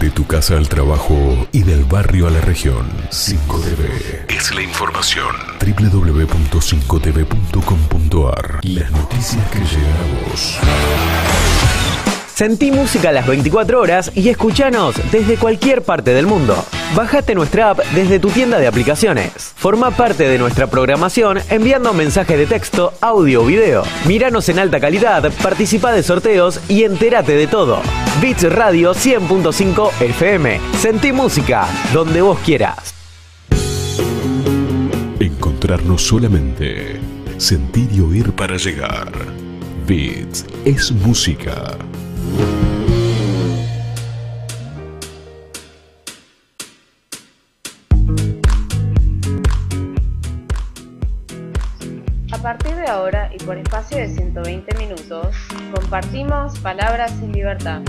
De tu casa al trabajo y del barrio a la región. 5TV es la información. www.5tv.com.ar Las noticias que llegan a vos. Sentí música las 24 horas y escuchanos desde cualquier parte del mundo. Bájate nuestra app desde tu tienda de aplicaciones. Forma parte de nuestra programación enviando mensaje de texto, audio o video. Míranos en alta calidad, participa de sorteos y entérate de todo. Beats Radio 100.5 FM. Sentí música donde vos quieras. Encontrarnos solamente. Sentir y oír para llegar. Beats es música. Partir de ahora y por espacio de 120 minutos, compartimos Palabras en Libertad.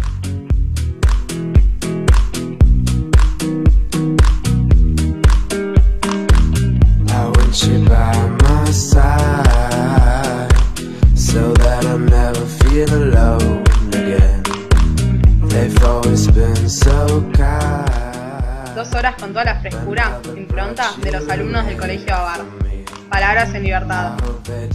They've always been so kind. Dos horas con toda la frescura, impronta de los alumnos del Colegio Abar. Palabras en libertad. Hope they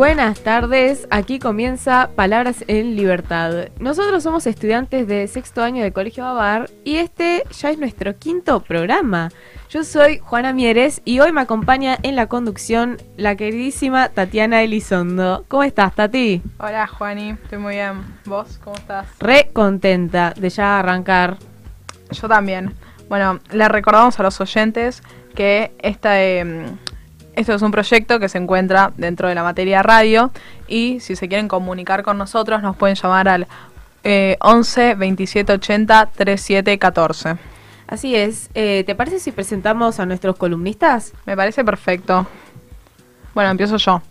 buenas tardes, aquí comienza Palabras en Libertad. Nosotros somos estudiantes de sexto año del Colegio Babar y este ya es nuestro quinto programa. Yo soy Juana Mieres y hoy me acompaña en la conducción la queridísima Tatiana Elizondo. ¿Cómo estás, Tati? Hola, Juani. Estoy muy bien. ¿Vos cómo estás? Re contenta de ya arrancar. Yo también. Bueno, le recordamos a los oyentes que esta, eh, esto es un proyecto que se encuentra dentro de la materia radio y si se quieren comunicar con nosotros nos pueden llamar al eh, 11 27 80 37 14. Así es, eh, ¿te parece si presentamos a nuestros columnistas? Me parece perfecto. Bueno, empiezo yo.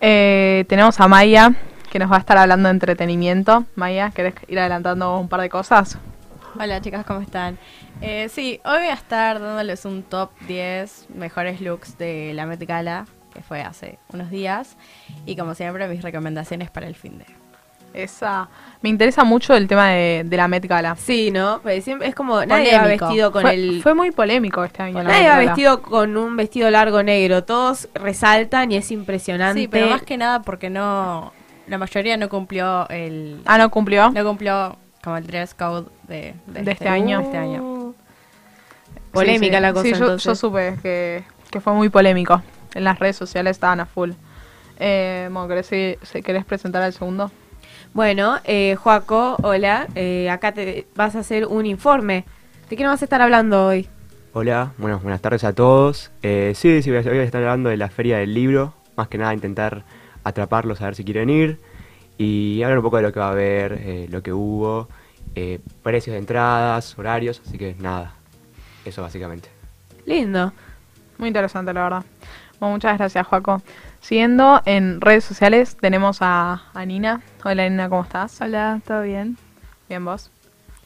Eh, tenemos a Maya, que nos va a estar hablando de entretenimiento. Maya, ¿querés ir adelantando un par de cosas? Hola chicas, ¿cómo están? Eh, sí, hoy voy a estar dándoles un top 10 mejores looks de la Met Gala, que fue hace unos días. Y como siempre, mis recomendaciones para el fin de. Esa. Me interesa mucho el tema de, de la Met Gala. Sí, ¿no? Pues siempre es como nadie va Polémico. vestido con fue, el fue muy polémico este año. la Nadie Met va Gala. vestido con un vestido largo negro. Todos resaltan y es impresionante. Sí, pero más que nada porque no. La mayoría no cumplió el. Ah, ¿no cumplió? No cumplió como el dress code de, De este año. de este año. Polémica Sí, sí. la cosa, Sí, yo, entonces. yo supe que, que fue muy polémico. En las redes sociales estaban a full. Eh, bueno, ¿querés, se- ¿querés presentar al segundo? Bueno, eh, Joaco, hola. Eh, acá te vas a hacer un informe. ¿De qué nos vas a estar hablando hoy? Hola, bueno, buenas tardes a todos. Eh, sí, sí, voy a, voy a estar hablando de la feria del libro. Más que nada intentar atraparlos a ver si quieren ir. Y hablar un poco de lo que va a haber, eh, lo que hubo, eh, precios de entradas, horarios. Así que nada, eso básicamente. Lindo. Muy interesante, la verdad. Bueno, muchas gracias, Joaco. Siguiendo en redes sociales, tenemos a, a Nina. Hola, Nina, ¿cómo estás? Hola, ¿todo bien? Bien, vos.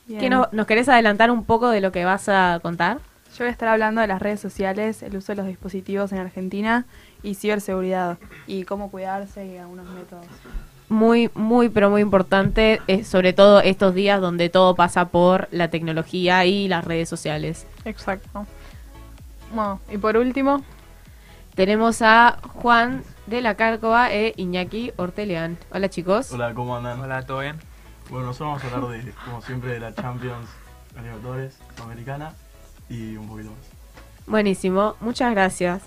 Bien. ¿Qué no- ¿Nos querés adelantar un poco de lo que vas a contar? Yo voy a estar hablando de las redes sociales, el uso de los dispositivos en Argentina y ciberseguridad y cómo cuidarse y algunos métodos. Muy, muy, pero muy importante, eh, sobre todo estos días donde todo pasa por la tecnología y las redes sociales. Exacto. Bueno, y por último, Tenemos a Juan de la Cárcova e Iñaki Orteleán. Hola chicos. Hola, ¿cómo andan? Hola, ¿todo bien? Bueno, nosotros vamos a hablar de, como siempre, de la Champions, Libertadores, Sudamericana y un poquito más. Buenísimo, muchas gracias.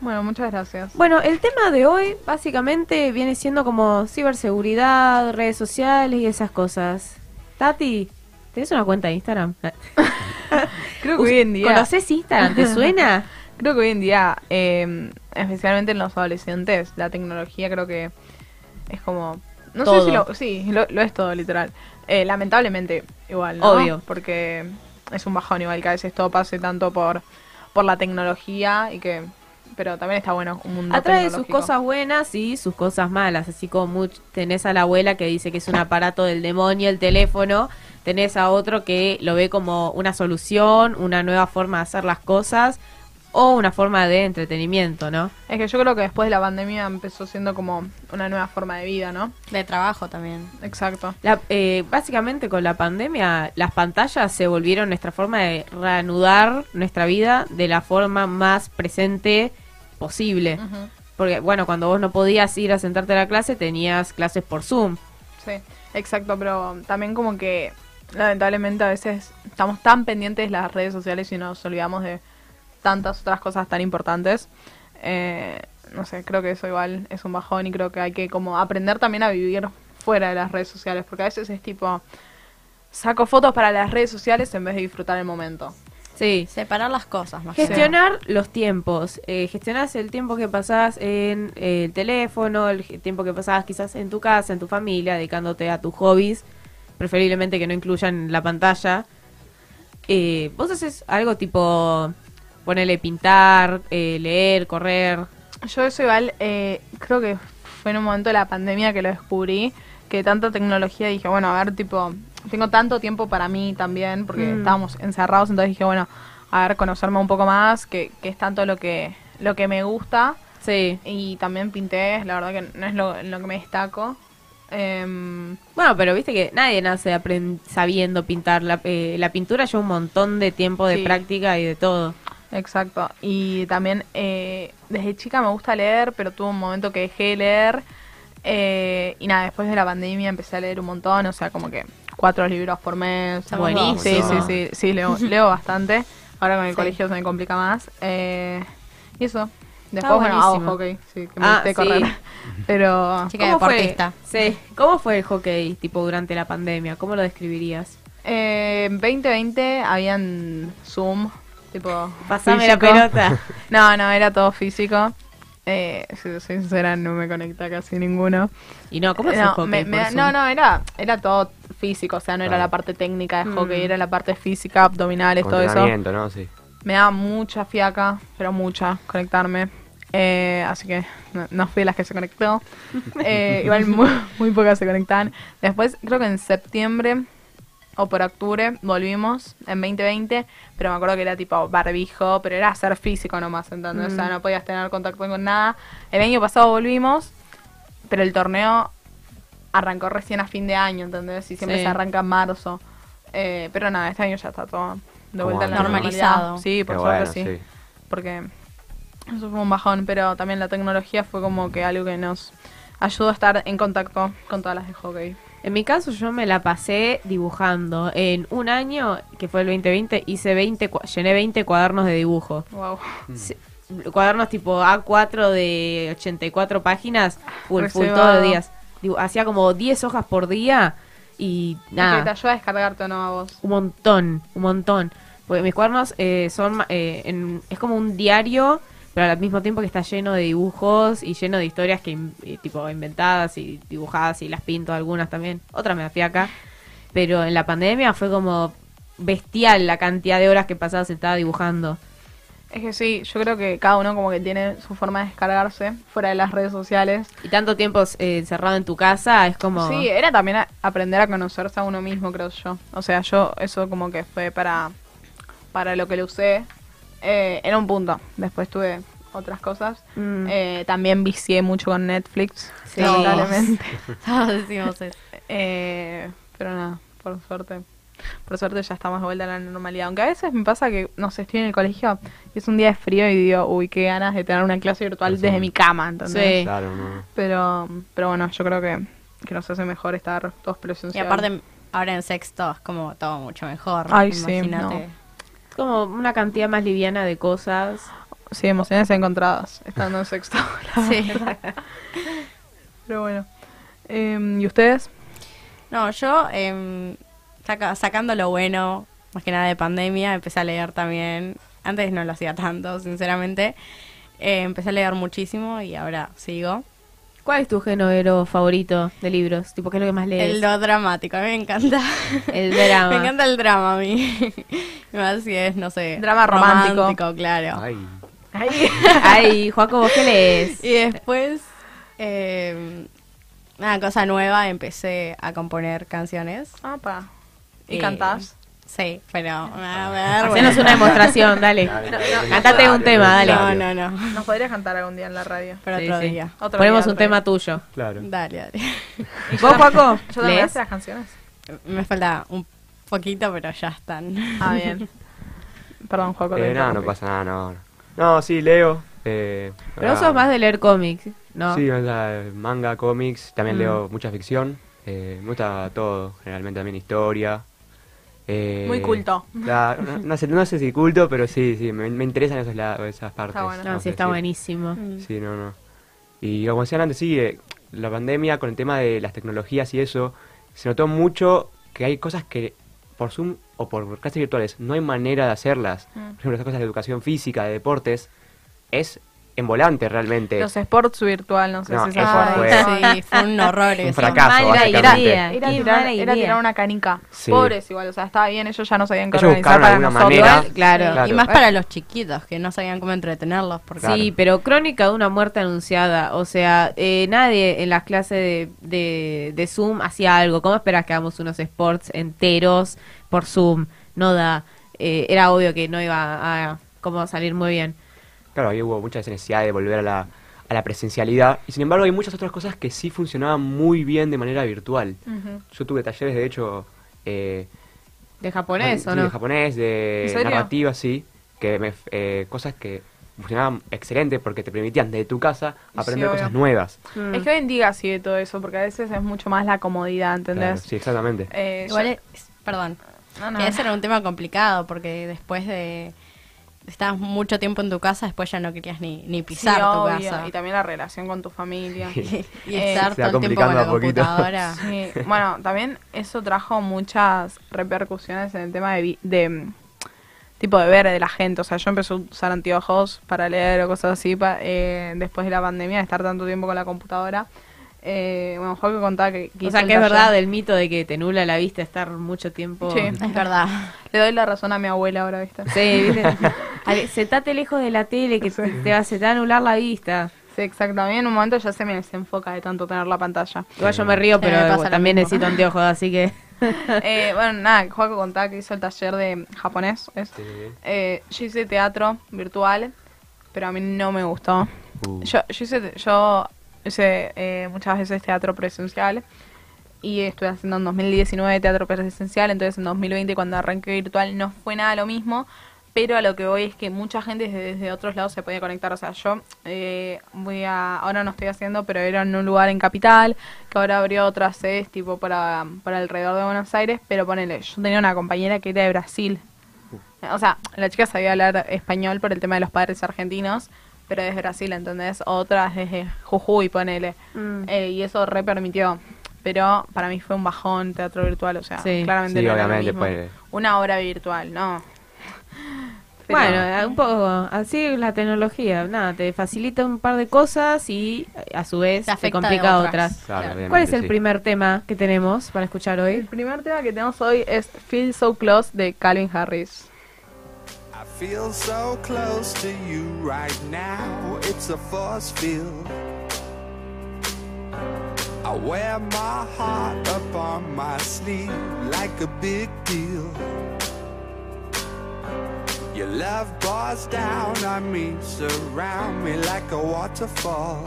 Bueno, muchas gracias. Bueno, el tema de hoy básicamente viene siendo como ciberseguridad, redes sociales y esas cosas. Tati, ¿tenés una cuenta de Instagram? Creo que hoy en día... ¿Conoces Instagram? ¿Te suena? Creo que hoy en día eh, especialmente en los adolescentes, la tecnología creo que es como... No Todo. sé si lo... Sí, lo, lo es todo, literal. Eh, lamentablemente, igual, ¿no? Obvio. Porque es un bajón igual que a veces todo pase tanto por, por la tecnología y que... Pero también está bueno un mundo Atrae sus cosas buenas y sus cosas malas, así como much- tenés a la abuela que dice que es un aparato del demonio el teléfono, tenés a otro que lo ve como una solución, una nueva forma de hacer las cosas o una forma de entretenimiento, ¿no? Es que yo creo que después de la pandemia empezó siendo como una nueva forma de vida, ¿no? De trabajo también. Exacto. La- eh, básicamente con la pandemia las pantallas se volvieron nuestra forma de reanudar nuestra vida de la forma más presente posible. Porque bueno, cuando vos no podías ir a sentarte a la clase tenías clases por Zoom. Sí, exacto, pero también como que lamentablemente a veces estamos tan pendientes de las redes sociales y nos olvidamos de tantas otras cosas tan importantes. Eh, no sé, creo que eso igual es un bajón y creo que hay que como aprender también a vivir fuera de las redes sociales, porque a veces es tipo, saco fotos para las redes sociales en vez de disfrutar el momento. Sí. Separar las cosas más que. Gestionar los tiempos. Eh, gestionás el tiempo que pasás en eh, el teléfono, el tiempo que pasás quizás en tu casa, en tu familia, dedicándote a tus hobbies, preferiblemente que no incluyan la pantalla. Eh, vos haces algo tipo, ponerle pintar, eh, leer, correr. Yo eso igual, eh, creo que fue en un momento de la pandemia que lo descubrí, que tanta tecnología dije, bueno, a ver, tipo, tengo tanto tiempo para mí también, porque Mm. estábamos encerrados, entonces dije, bueno, a ver, conocerme un poco más, que, que es tanto lo que, lo que me gusta. Sí. Y también pinté, la verdad que no es lo, lo que me destaco. Em, Bueno, pero viste que nadie nace sabiendo pintar. La, eh, la pintura lleva un montón de tiempo de Sí. práctica y de todo. Exacto. Y también eh, desde chica me gusta leer, pero tuve un momento que dejé de leer. eh, y nada, después de la pandemia empecé a leer un montón, o sea, como que cuatro libros por mes. Somos Sí, sí, sí, sí, leo, leo bastante. Ahora con el Sí. colegio se me complica más. Eh, y eso. Después, Está bueno, hago buenísimo. hockey, sí, que me Ah, sí. correr. Pero... Chica ¿Cómo fue? Sí. ¿Cómo fue el hockey tipo durante la pandemia? ¿Cómo lo describirías? Eh, en 2020 habían Zoom, tipo. Pasame la pelota. No, no, era todo físico. Eh, si soy sincera, no me conecta casi ninguno. Y no, ¿cómo es el no, hockey me- me- no, no, era, era todo físico, o sea, no era la parte técnica de Mm. hockey, era la parte física, abdominales, todo eso. ¿no? Sí. Me daba mucha fiaca, pero mucha, conectarme. Eh, así que no, no fui de las que se conectó. Eh, igual muy, muy pocas se conectaban. Después, creo que en septiembre o por octubre volvimos en 2020, pero me acuerdo que era tipo barbijo, pero era hacer físico nomás, ¿entendés? O sea, Mm. no podías tener contacto con nada. El año pasado volvimos, pero el torneo arrancó recién a fin de año, ¿entendés? Y siempre Sí. se arranca en marzo. Eh, pero nada, este año ya está todo de vuelta en la normalidad. Normalizado. Sí, por Qué suerte bueno, sí. sí. Porque eso fue un bajón, pero también la tecnología fue como que algo que nos ayudó a estar en contacto con todas las de hockey. En mi caso yo me la pasé dibujando. En un año, que fue el 2020, hice 20, cua- llené 20 cuadernos de dibujo. Wow. Sí, Cuadernos tipo A4 de 84 páginas, full, full todos los días. Hacía como 10 hojas por día y Que te nada, ayuda a descargarte o no a vos. un montón, un montón. Porque mis cuadernos eh, son, eh, en- es como un diario, pero al mismo tiempo que está lleno de dibujos y lleno de historias que eh, tipo inventadas y dibujadas y las pinto algunas también. Otras me da fiaca. Pero en la pandemia fue como bestial la cantidad de horas que pasaba sentada dibujando. Es que sí, yo creo que cada uno como que tiene su forma de descargarse fuera de las redes sociales. Y tanto tiempo eh, encerrado en tu casa es como... Sí, era también a- aprender a conocerse a uno mismo, creo yo. O sea, yo eso como que fue para, para lo que lo usé. Eh, era un punto. Después tuve otras cosas. Mm. Eh, también vicié mucho con Netflix, Sí. lamentablemente. Todos decimos eso. Eh, pero nada, por suerte. Por suerte ya estamos de vuelta a la normalidad. Aunque a veces me pasa que, no sé, estoy en el colegio y es un día de frío y digo, uy, qué ganas de tener una clase virtual Eso. desde mi cama, ¿entendés? Sí. Claro, no. Pero, pero bueno, yo creo que, que nos hace mejor estar todos Y presenciales. aparte, ahora en sexto es como todo mucho mejor. Ay, sí, Imagínate. Es como una cantidad más liviana de cosas. Sí, emociones encontradas, estando en sexto. la Sí. verdad. Pero bueno. Em, ¿Y ustedes? No, yo em, saca- sacando lo bueno, más que nada de pandemia, empecé a leer también. Antes no lo hacía tanto, sinceramente. Eh, empecé a leer muchísimo y ahora sigo. ¿Cuál es tu género favorito de libros? Tipo, ¿qué es lo que más lees? El lo dramático, a mí me encanta. El drama. me encanta el drama a mí. Más si es, no sé. Drama romántico. claro. Ay. Ay, Ay, Joaco, ¿vos qué lees? Y después, eh, una cosa nueva, empecé a componer canciones. Apa. ¿Y Eh, cantás? Sí, pero... A ver, Hacenos bueno. una demostración, dale. Dale, No, dale, no, dale. Cantate un tema, dale. No, no, no. Nos podrías cantar algún día en la radio. Pero Sí, otro sí. día. Otro Ponemos día, un tema día. tuyo. Claro. Dale, dale. ¿Y ¿Vos, Joaco? ¿Yo también las canciones? Me falta un poquito, pero ya están. Ah, bien. Perdón, Juaco. Eh, no, no pasa nada, no. No, sí, leo. Eh, Pero vos ah, sos más de leer cómics, ¿no? Sí, o sea, manga, cómics, también Mm. leo mucha ficción. Eh, me gusta todo, generalmente también historia. Eh, Muy culto. no, no sé, no sé si culto, pero sí, sí, me, me interesan esos lados, esas partes. bueno. No, vamos sí, está buenísimo. Mm. Sí, no, no. Y como decían antes, sí, eh, la pandemia con el tema de las tecnologías y eso, se notó mucho que hay cosas que por Zoom o por clases virtuales no hay manera de hacerlas. Mm. Por ejemplo, esas cosas de educación física, de deportes, es en volante realmente. Los sports virtual, no sé No, si se eso fue- Sí, fue un horror Un fracaso, Mala básicamente. idea. Era tirar, mala era idea. tirar una canica. Sí. Pobres igual, o sea, estaba bien, ellos ya no sabían qué Ellos organizar buscaron para alguna nosotros. manera. Claro. Sí, Claro. Y más para los chiquitos que no sabían cómo entretenerlos. Porque Claro. Sí, pero crónica de una muerte anunciada. O sea, eh, nadie en las clases de, de, de Zoom hacía algo. ¿Cómo esperas que hagamos unos sports enteros por Zoom? No da. Eh, era obvio que no iba a como salir muy bien. Claro, ahí hubo mucha necesidad de volver a la, a la presencialidad. Y sin embargo hay muchas otras cosas que sí funcionaban muy bien de manera virtual. Yo tuve talleres, de hecho, eh, ¿De japonés sí, o no? de japonés, de narrativa, sí. Que me, eh, cosas que funcionaban excelente porque te permitían desde tu casa Sí, aprender cosas nuevas. Mm. Es que hoy en día sigue todo eso, porque a veces es mucho más la comodidad, Claro, ¿entendés? sí, exactamente. Eh, Igual yo- es, perdón, no, no. ese era un tema complicado porque después de estabas mucho tiempo en tu casa, después ya no querías ni, ni Sí, pisar tu obvio, casa. Y también la relación con tu familia. Y, Eh, estar va todo el tiempo con la computadora. Sí, bueno, también eso trajo muchas repercusiones en el tema de, de tipo de ver de la gente. O sea, yo empecé a usar anteojos para leer o cosas así pa- eh, después de la pandemia, de estar tanto tiempo con la computadora. Eh, bueno, Jorge contaba que... que O sea, que es verdad el mito de que te nubla la vista estar mucho tiempo. Sí. Es verdad. Le doy la razón a mi abuela ahora, ¿viste? Sí, ¿viste? Ale, sentate lejos de la tele que te, te va, se te va a anular la vista. Sí, exacto. A mí en un momento ya se me desenfoca de tanto tener la pantalla. Igual yo me río, Sí, pero me también mismo. necesito anteojos, así que... Eh, bueno, nada, Juaco contaba que hizo el taller de japonés. ¿es? Sí. Eh, yo hice teatro virtual, pero a mí no me gustó. Uh. Yo, yo hice, yo hice eh, muchas veces teatro presencial. Y estuve haciendo en 2019 teatro presencial, entonces en 2020 cuando arranqué virtual no fue nada lo mismo, pero a lo que voy es que mucha gente desde, desde otros lados se podía conectar, o sea, yo eh, voy a, ahora no estoy haciendo, pero era en un lugar en Capital, que ahora abrió otras sedes tipo para, para alrededor de Buenos Aires, pero ponele, yo tenía una compañera que era de Brasil, o sea, la chica sabía hablar español por el tema de los padres argentinos, pero desde Brasil, ¿entendés? Otras desde Jujuy, ponele. Mm. Eh, y eso re permitió. Pero para mí fue un bajón teatro virtual, o sea, Sí. claramente Sí, no era lo obviamente, mismo. Una obra virtual, no. Pero- Bueno, eh, un poco así es la tecnología. Nada, te facilita un par de cosas y a su vez Te complica otras. otras. Claro, Claro. obviamente, ¿Cuál es el sí. primer tema que tenemos para escuchar el hoy? primer tema que tenemos hoy es Feel So Close de Calvin Harris. Feel so close to you right now. It's a force field. I wear my heart up on my sleeve like a big deal. Your love pours down on me, surround me like a waterfall.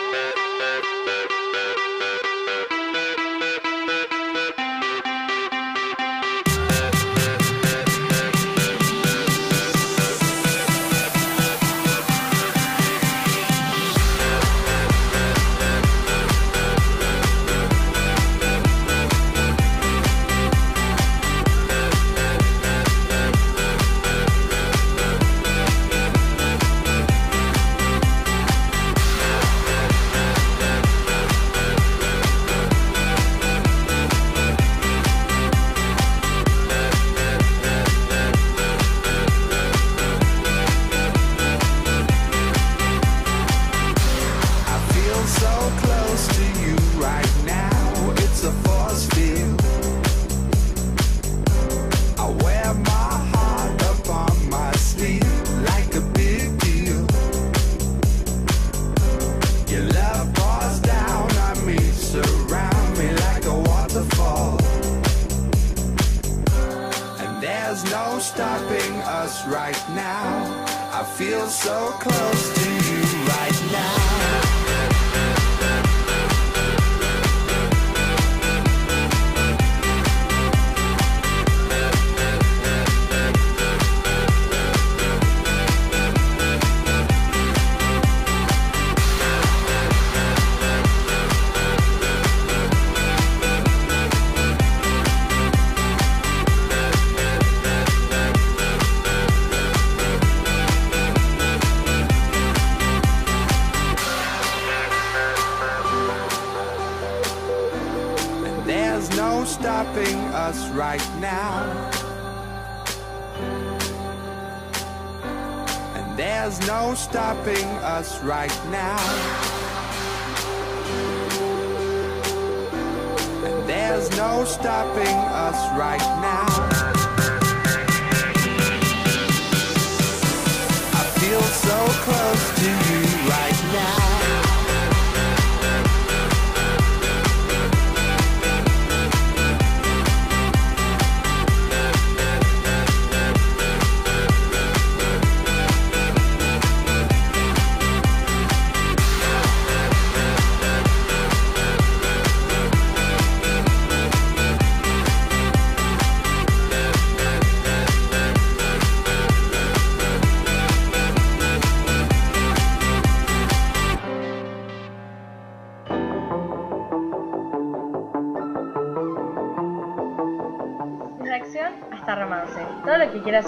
Right now.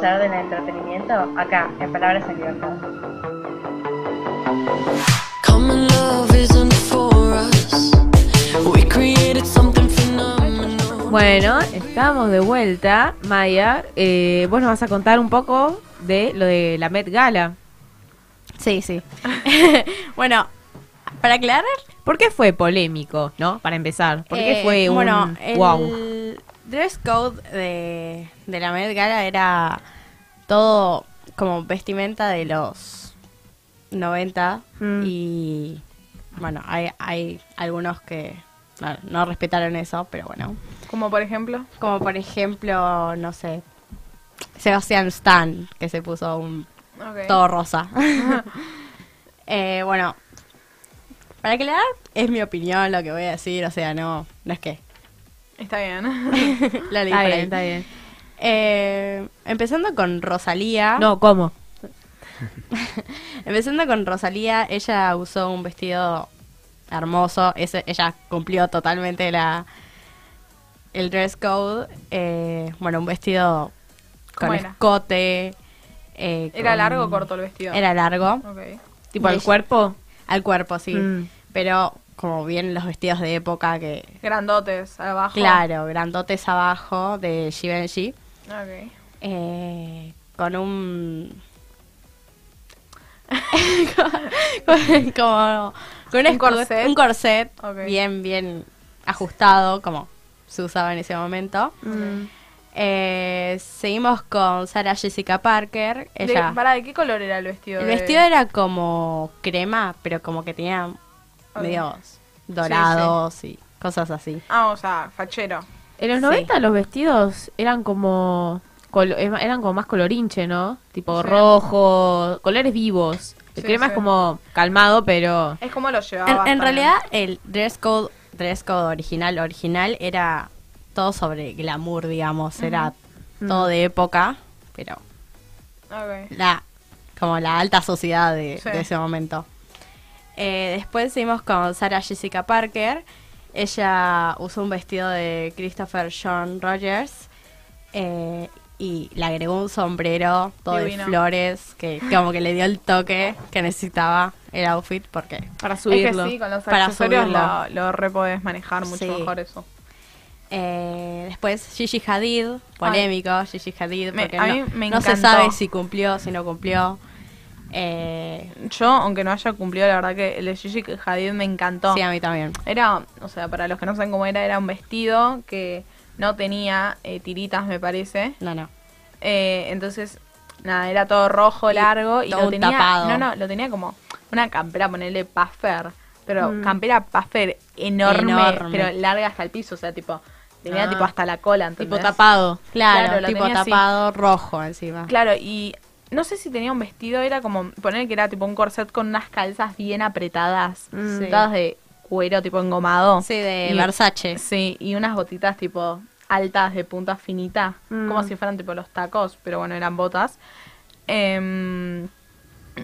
Saber del entretenimiento, acá, en Palabras en Libertad. Common love isn't for us. We created something phenomenal. Bueno, estamos de vuelta. Maya, eh, vos nos vas a contar un poco de lo de la Met Gala. Sí, sí. bueno, para aclarar, ¿Por qué fue polémico, no? Para empezar. ¿Por qué eh, fue un bueno, el wow? dress code de, de la Met Gala era todo como vestimenta de los 90 Mm. y bueno, hay, hay algunos que no, no respetaron eso, pero bueno. Como por ejemplo. Como por ejemplo, no sé, Sebastián Stan, que se puso un todo rosa. Eh, bueno, para aclarar, es mi opinión lo que voy a decir, o sea, no, no es que Está bien. la Está bien, ahí. está bien. Eh, empezando con Rosalía. No, ¿cómo? Empezando con Rosalía, ella usó un vestido hermoso. Ese, ella cumplió totalmente la el dress code. Eh, bueno, un vestido con ¿Cómo era? escote. eh, ¿Era con- largo o corto el vestido? Era largo. ¿Tipo al cuerpo? Al cuerpo, sí. Mm. Pero como bien los vestidos de época que... Grandotes, abajo. Claro, grandotes abajo de Givenchy. Eh, con un... con, como, con un, corset. un corset bien, bien ajustado, como se usaba en ese momento. Mm. Eh, seguimos con Sarah Jessica Parker. De, Ella, ¿Para de qué color era el vestido? el de- vestido era como crema, pero como que tenía medios dorados y cosas así. Ah, o sea, fachero. En los Sí. 90 los vestidos eran como eran como más colorinche, ¿no? Tipo Sí. rojo, colores vivos. El Sí, crema sí. es como calmado, pero Es como lo En, llevaba. en realidad, el dress code, dress code original, original era todo sobre glamour, digamos. Era todo de época, pero Ok. la como la alta sociedad de, Sí. de ese momento. Eh, después seguimos con Sarah Jessica Parker. Ella usó un vestido de Christopher John Rogers eh, y le agregó un sombrero todo Divino. de flores que como que le dio el toque que necesitaba el outfit porque para Es subirlo. que sí, con los Para accesorios subirlo. lo, lo re podés manejar mucho Sí. mejor eso. Eh, después Gigi Hadid, polémico, Gigi Hadid, Me- porque a no, mí me no se sabe si cumplió, si no cumplió. Eh, Yo, aunque no haya cumplido, la verdad que el de Gigi Hadid me encantó. sí, a mí también. Era, o sea, para los que no saben cómo era, era un vestido que no tenía eh, tiritas, me parece. No, no. Eh, entonces, nada, era todo rojo, Y largo y todo lo tenía. tapado. No, no, lo tenía como una campera, ponerle puffer. Pero Mm. campera puffer enorme, Enorme. pero larga hasta el piso, o sea, tipo, tenía Ah. tipo hasta la cola. Tipo tapado. Claro, Claro, lo tipo así. tapado rojo encima. Claro, y no sé si tenía un vestido, era como poner que era tipo un corset con unas calzas bien apretadas, Mm. todas de cuero tipo engomado. Sí, de Y- Versace. Sí, y unas botitas tipo altas de punta finita, Mm. como si fueran tipo los tacos, pero bueno, eran botas. Em,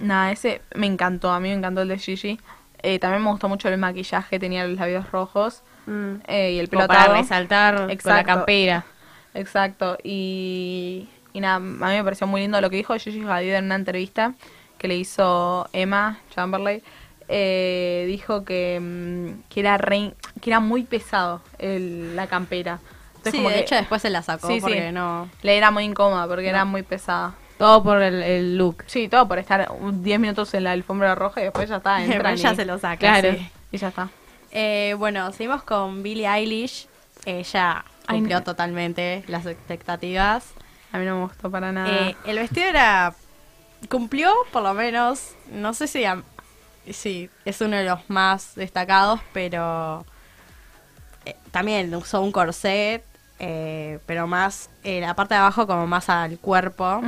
nada, ese me encantó, a mí me encantó el de Gigi. Eh, también me gustó mucho el maquillaje, tenía los labios rojos Mm. eh, y el pelo Como para resaltar con la Exacto. campera. Exacto, y, y nada, a mí me pareció muy lindo lo que dijo Gigi Hadid en una entrevista que le hizo Emma Chamberlain. Eh, dijo que, mm, que, era re- que era muy pesado el- la campera. Entonces, Sí, como de que hecho después se la sacó Sí, sí. porque no... le era muy incómoda porque era muy pesada. Todo por el, el look. Sí, todo por estar un 10 minutos en la alfombra roja y después ya está, entran ya y, se lo saca. Claro. sí. y ya está. Eh, bueno, seguimos con Billie Eilish. Ella Ay, cumplió no. totalmente las expectativas. A mí no me gustó para nada. Eh, el vestido era... Cumplió, por lo menos, no sé si... Sí, es uno de los más destacados, pero... eh, también usó un corset, eh, pero más... eh, la parte de abajo como más al cuerpo.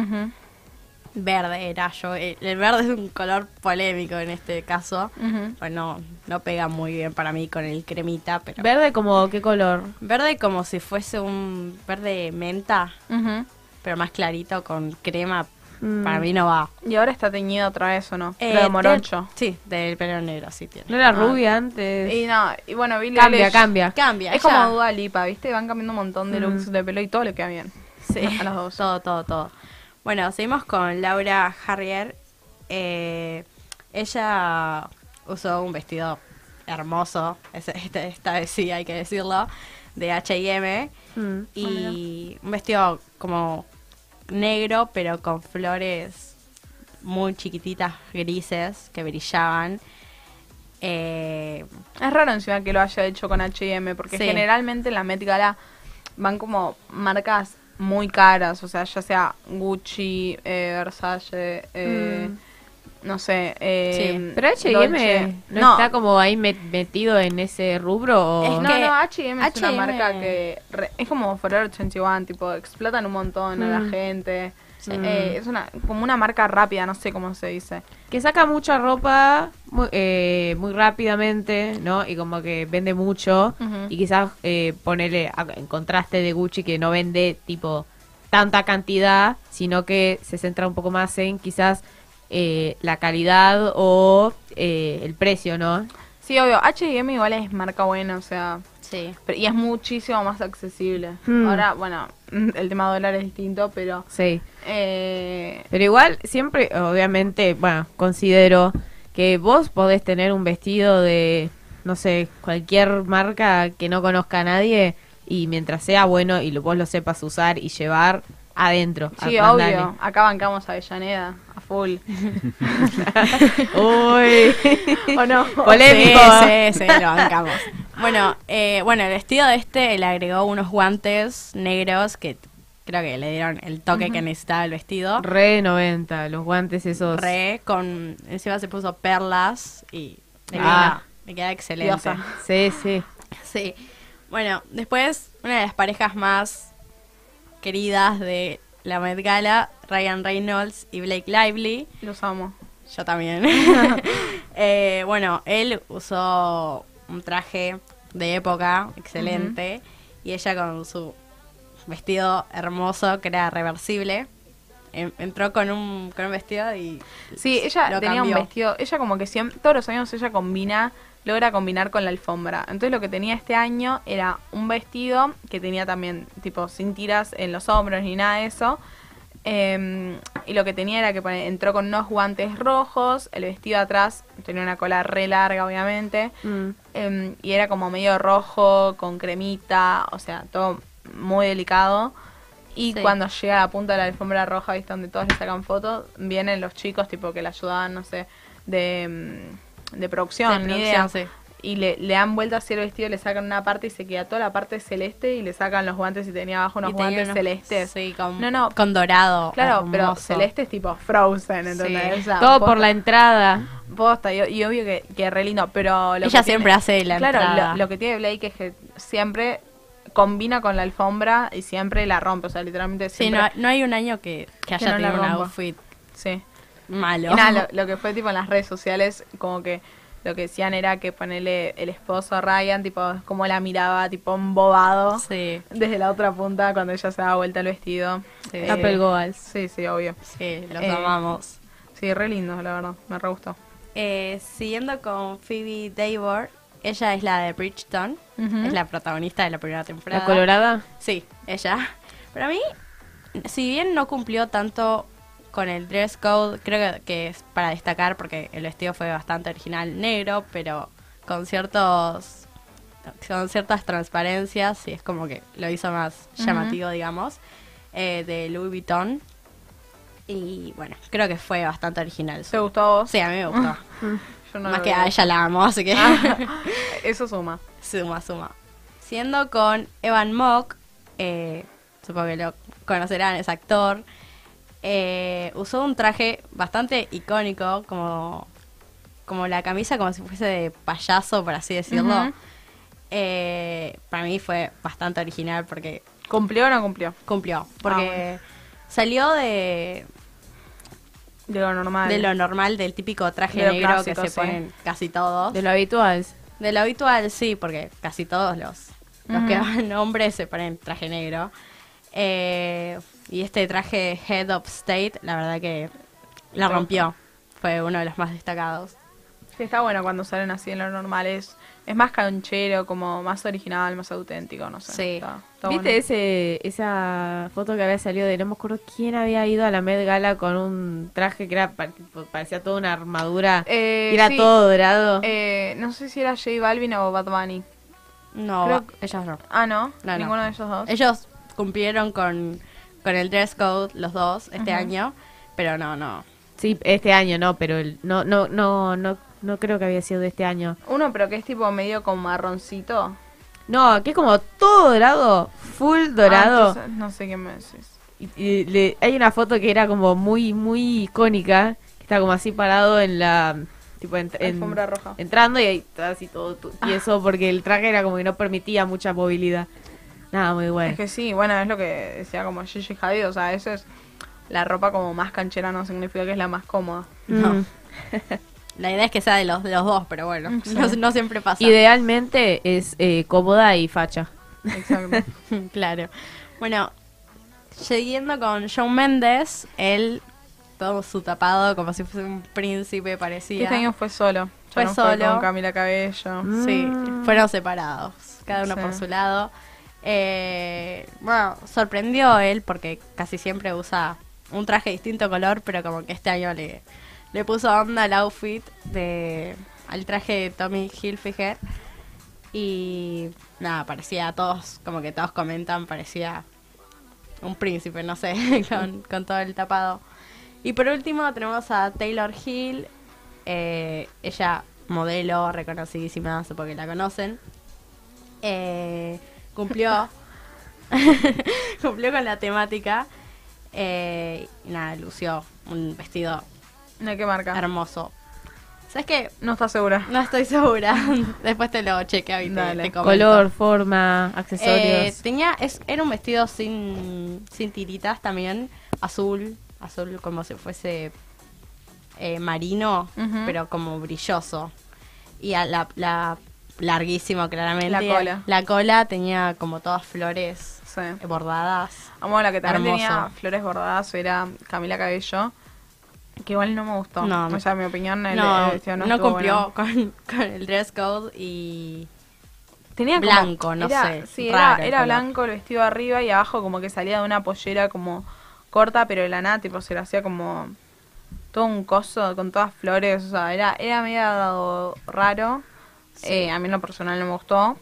Verde era yo. El, el verde es un color polémico en este caso. Bueno, no pega muy bien para mí con el cremita, pero... ¿Verde como qué color? Verde como si fuese un verde menta, Ujú. Pero más clarito con crema. Mm. Para mí no va. Y ahora está teñido otra vez, ¿o no? Eh, Lo de morocho. Sí, del pelo negro, sí tiene. ¿No era Ah. rubia antes? Y no, y bueno, Billie Cambia, Eilish cambia. Cambia. Es ella- como Dua Lipa, ¿viste? Van cambiando un montón de Mm. looks de pelo y todo le queda bien. Sí, A los dos. todo, todo, todo. Bueno, seguimos con Laura Harrier. Eh, ella usó un vestido hermoso, esta, esta vez sí hay que decirlo, de H&M. Mm. Y un vestido como negro, pero con flores muy chiquititas, grises, que brillaban. Eh, Es raro encima que lo haya hecho con H&M, porque Sí. generalmente en la Met Gala van como marcas muy caras, o sea, ya sea Gucci, eh, Versace, eh, no sé. Eh, Mm. Pero H&M no, no, está como ahí met- metido en ese rubro o... no, que no, H&M es una marca que re- es como Forever 21, tipo, explotan un montón a la Mm. gente. Sí. Eh, es una como una marca rápida, no sé cómo se dice. que saca mucha ropa muy, eh, muy rápidamente, ¿no? Y como que vende mucho. Y quizás eh, ponerle a- en contraste de Gucci que no vende tipo tanta cantidad, sino que se centra un poco más en quizás eh, la calidad o eh, el precio, ¿no? Sí, obvio, H&M igual es marca buena, o sea, sí. pero- y es muchísimo más accesible. Hmm. Ahora, bueno, el tema dólar es distinto, pero Sí. eh, Pero igual, siempre, obviamente, bueno, considero que vos podés tener un vestido de, no sé, cualquier marca que no conozca a nadie y mientras sea bueno y lo, vos lo sepas usar y llevar adentro. sí, a- mandale. obvio, acá bancamos a Avellaneda, a full. Uy. ¿O no? Polémico. Sí, sí, sí, lo bancamos. Bueno, eh, bueno, el vestido de este le agregó unos guantes negros que creo que le dieron el toque que necesitaba el vestido. Re 90, los guantes esos. Re, con encima se puso perlas y me Ah. queda, me queda excelente. Diosa. Sí, sí. Sí. Bueno, después una de las parejas más queridas de la Met Gala, Ryan Reynolds y Blake Lively. Los amo. Yo también. Eh, bueno, él usó un traje de época excelente y ella con su vestido hermoso que era reversible. en- entró con un, con un vestido y Sí, ella lo tenía cambió. un vestido, ella como que siempre, todos los años ella combina, logra combinar con la alfombra. Entonces lo que tenía este año era un vestido que tenía también tipo sin tiras en los hombros ni nada de eso. Em, y lo que tenía era que entró con unos guantes rojos, el vestido atrás tenía una cola re larga obviamente. Mm. Em, y era como medio rojo, con cremita, o sea, todo muy delicado. Y Sí. cuando llega a la punta de la alfombra roja, ¿viste? Donde todos le sacan fotos, vienen los chicos, tipo, que le ayudaban, no sé, de, mm, de producción, De ni producción, idea. sí. Y le, le dan vuelta así el vestido, le sacan una parte y se queda toda la parte celeste y le sacan los guantes y tenía abajo unos guantes unos- celestes. Sí, con, No, no. con dorado. Claro, pero celeste es tipo Frozen, ¿entendés? Sí. O sea, Todo por la entrada. Posta, y, y obvio que, que re lindo, pero... Lo Ella que siempre hace la Claro, entrada. Lo, lo que tiene Blake es que siempre combina con la alfombra y siempre la rompe, o sea, literalmente Sí, siempre... no, no hay un año que, que haya no tenido un outfit Sí. Malo. Y nada, lo, lo que fue tipo en las redes sociales, como que lo que decían era que ponerle el esposo a Ryan, tipo, como la miraba, tipo, embobado. Sí. Desde la otra punta, cuando ella se daba vuelta el vestido. Sí. Apple Goals. Sí, sí, obvio. Sí, los Eh, amamos. Sí, re lindo, la verdad. Me re gustó. Eh, siguiendo con Phoebe Davor, ella es la de Bridgeton, es la protagonista de la primera temporada. ¿La colorada? Sí, ella. Para mí, si bien no cumplió tanto con el dress code, creo que, que es para destacar porque el vestido fue bastante original, negro, pero con ciertos con ciertas transparencias y es como que lo hizo más llamativo, digamos, eh, de Louis Vuitton. Y bueno, creo que fue bastante original. ¿Te gustó a vos? Sí, a mí me gustó. Yo no Más que a ella la amo, así que Ah, Eso suma. suma, suma. Siendo con Evan Mock, eh, supongo que lo conocerán, es actor, eh, usó un traje bastante icónico, como, como la camisa como si fuese de payaso, por así decirlo. Eh, para mí fue bastante original porque ¿Cumplió o no cumplió? cumplió. Porque Ah, salió de, De lo normal. de lo normal, del típico traje De negro clásico, que se sí. ponen casi todos. De lo habitual. De lo habitual, sí, porque casi todos los, los que van hombres se ponen traje negro. Eh, y este traje Head of State, la verdad que la rompió. Fue uno de los más destacados. Sí, está bueno cuando salen así en lo normal. Es, es más canchero, como más original, más auténtico, no sé. Sí. Está- está ¿Viste bueno. ese, esa foto que había salido de no me acuerdo quién había ido a la Met Gala con un traje que era parecía toda una armadura Eh, y era sí. todo dorado? Eh, no sé si era J Balvin o Bad Bunny. No, Creo ellos no. Ah, ¿no? No, no. Ninguno de ellos dos. Ellos cumplieron con, con el dress code los dos este año, pero no, no. Sí, este año no, pero el- no, no, no, no, no creo que había sido de este año. Uno, pero que es tipo medio con marroncito. No, que es como todo dorado, full Ah, dorado. entonces no sé qué me decís. Y- y le- hay una foto que era como muy, muy icónica, que está como así parado en la, tipo en- en- Alfombra roja. entrando y ahí está así todo tu- y eso porque el traje era como que no permitía mucha movilidad. Nada, muy bueno. Es que sí, bueno, es lo que decía como Gigi Hadid, o sea, eso es la ropa como más canchera no significa que es la más cómoda. no. Mm. La idea es que sea de los, de los dos, pero bueno, sí. no, no siempre pasa. Idealmente es eh, cómoda y facha. Exacto. claro. Bueno, siguiendo con Shawn Mendes, él todo su tapado como si fuese un príncipe parecía. Este año fue solo. Fue no solo. con Camila Cabello. Sí, Mm. fueron separados, cada uno Sí. por su lado. Eh, bueno, sorprendió él porque casi siempre usa un traje de distinto color, pero como que este año le, le puso onda al outfit de al traje de Tommy Hilfiger y nada, parecía a todos, como que todos comentan, parecía un príncipe, no sé, con, con todo el tapado. Y por último tenemos a Taylor Hill, eh, ella modelo reconocidísima, supongo que la conocen. Eh, cumplió cumplió con la temática eh, y nada, lució un vestido ¿De qué marca? hermoso. ¿Sabes qué? No está segura. No estoy segura. Después te lo chequeo y Dale. te. Color, forma, Eh, accesorios. tenía, es, era un vestido sin, sin tiritas también, azul, azul como si fuese eh, marino, pero como brilloso. Y a la, la larguísimo claramente. La cola. La cola tenía como todas flores Sí. bordadas. Vamos, la que también Hermoso. tenía flores bordadas era Camila Cabello. Que igual no me gustó. No, o sea, mi opinión, el, no, el vestido no, no estuvo cumplió bueno. con, con el dress code y Tenía como- blanco, no era- sé, Sí, era, raro era blanco el vestido arriba y abajo como que salía de una pollera como corta, pero de la nada, tipo, se le hacía como todo un coso con todas flores. O sea, era, era medio raro. Eh, a mí en lo personal no me gustó,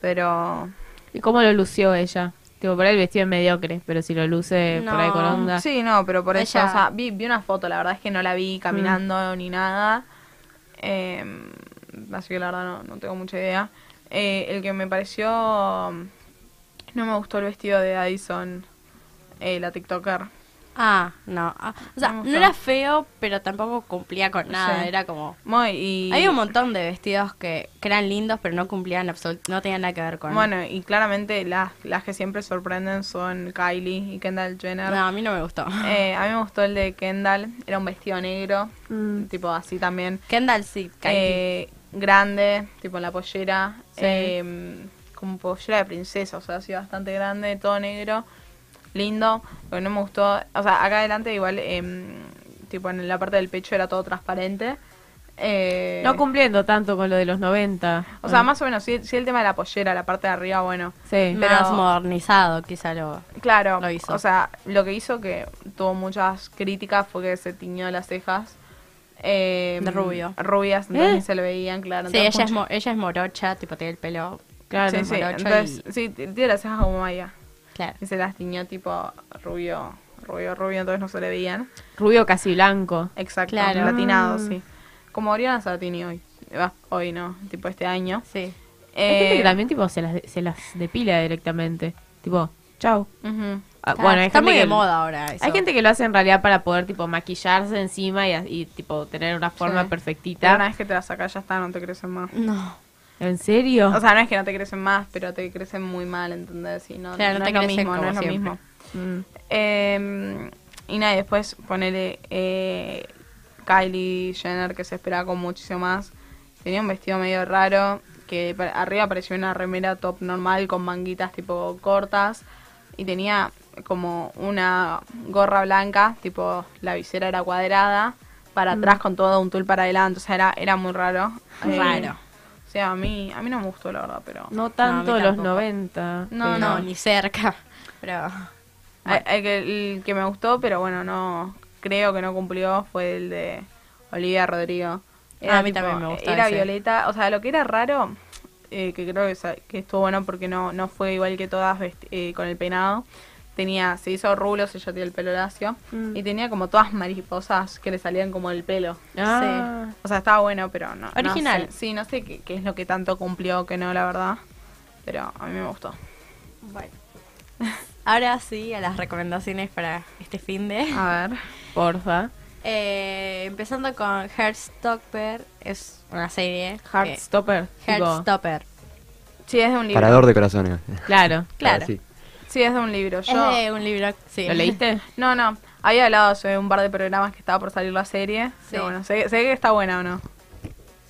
pero ¿Y cómo lo lució ella? Tipo, por ahí el vestido es mediocre, pero si lo luce por ahí con onda. Sí, no, pero por eso, Ella- o sea, vi, vi una foto, la verdad es que no la vi caminando ni nada. Eh, así que la verdad no, no tengo mucha idea. Eh, el que me pareció... No me gustó el vestido de Addison, eh, la TikToker. Ah, no. Ah, o sea, no era feo, pero tampoco cumplía con nada. Sí. Era como. Muy, y... Hay un montón de vestidos que, que eran lindos, pero no cumplían absolutamente. No tenían nada que ver con. Bueno, y claramente las, las que siempre sorprenden son Kylie y Kendall Jenner. No, a mí no me gustó. Eh, a mí me gustó el de Kendall, era un vestido negro, Mm. tipo así también. Kendall sí, Kylie. Eh, grande, tipo en la pollera, Sí. eh, como pollera de princesa, o sea, así bastante grande, todo negro, lindo, lo que no me gustó, o sea, acá adelante igual, em, tipo en la parte del pecho era todo transparente. eh, No cumpliendo tanto con lo de los 90. o sea, más o menos, sí, sí el tema de la pollera, la parte de arriba, bueno. Sí. pero- Más modernizado, quizá lo. Claro, Lo hizo. o sea, lo que hizo que tuvo muchas críticas fue que se tiñó las cejas. eh, De rubio. Rubias, entonces ¿Eh? ni se le veían, claro. Sí, entonces ella es, mo- ella es morocha, tipo tiene el pelo. Claro. sí, sí, entonces, y- sí, tiene las cejas como Maya. Claro. Y se las tiñó tipo rubio, rubio, rubio, entonces no se le veían. Rubio casi blanco. Exacto, Claro. latinado, Mm. sí. Como Oriana Sabatini hoy. Va, Hoy no, tipo este año. Sí. Hay gente Eh, que también tipo se las, de- se las depila directamente. Tipo, chau. ujú. Ah, Está- bueno, hay está gente muy que, de moda ahora. Eso. Hay gente que lo hace en realidad para poder tipo maquillarse encima y, y, tipo tener una forma Sí. perfectita. Pero una vez que te las sacas ya está, no te crecen más. No. ¿En serio? O sea, no es que no te crecen más, pero te crecen muy mal, ¿entendés? Y no, Claro, no no te es lo mismo, no es lo mismo. Mm. Eh, y nada, y después ponele eh, Kylie Jenner, que se esperaba con muchísimo más. Tenía un vestido medio raro, que arriba parecía una remera top normal con manguitas tipo cortas. Y tenía como una gorra blanca, tipo la visera era cuadrada, para atrás con todo un tul para adelante. O sea, era, era muy raro. Eh, Raro. O sea, a mí, a mí no me gustó, la verdad, pero... No tanto No, los tampoco. 90. No, pero- No, ni cerca. Pero. El, el que, el que me gustó, pero bueno, no creo que no cumplió, fue el de Olivia Rodrigo. Ah, a mí también me gustó Era ese. violeta, o sea, lo que era raro, eh, que creo que, que estuvo bueno porque no, no fue igual que todas vesti- eh, con el peinado. Tenía, se hizo rulos, ella tiene el pelo lacio, Mm. y tenía como todas mariposas que le salían como del pelo. Ah. O sea, estaba bueno, pero no. no Original. sé. Sí, no sé qué, qué es lo que tanto cumplió que no, la verdad. Pero a mí me gustó. Bueno. Ahora sí, a las recomendaciones para este fin de. A ver. Porfa. Eh, empezando con Heartstopper, es una serie. Heartstopper. Heartstopper. Sí, es de un libro. Parador de corazones. Claro. Claro. Ah, sí. Sí, es de un libro. Es Yo, de un libro. Sí. ¿Lo leíste? No, no. Había hablado hace un par de programas que estaba por salir la serie. Sí. Pero bueno, sé, sé que está buena o no.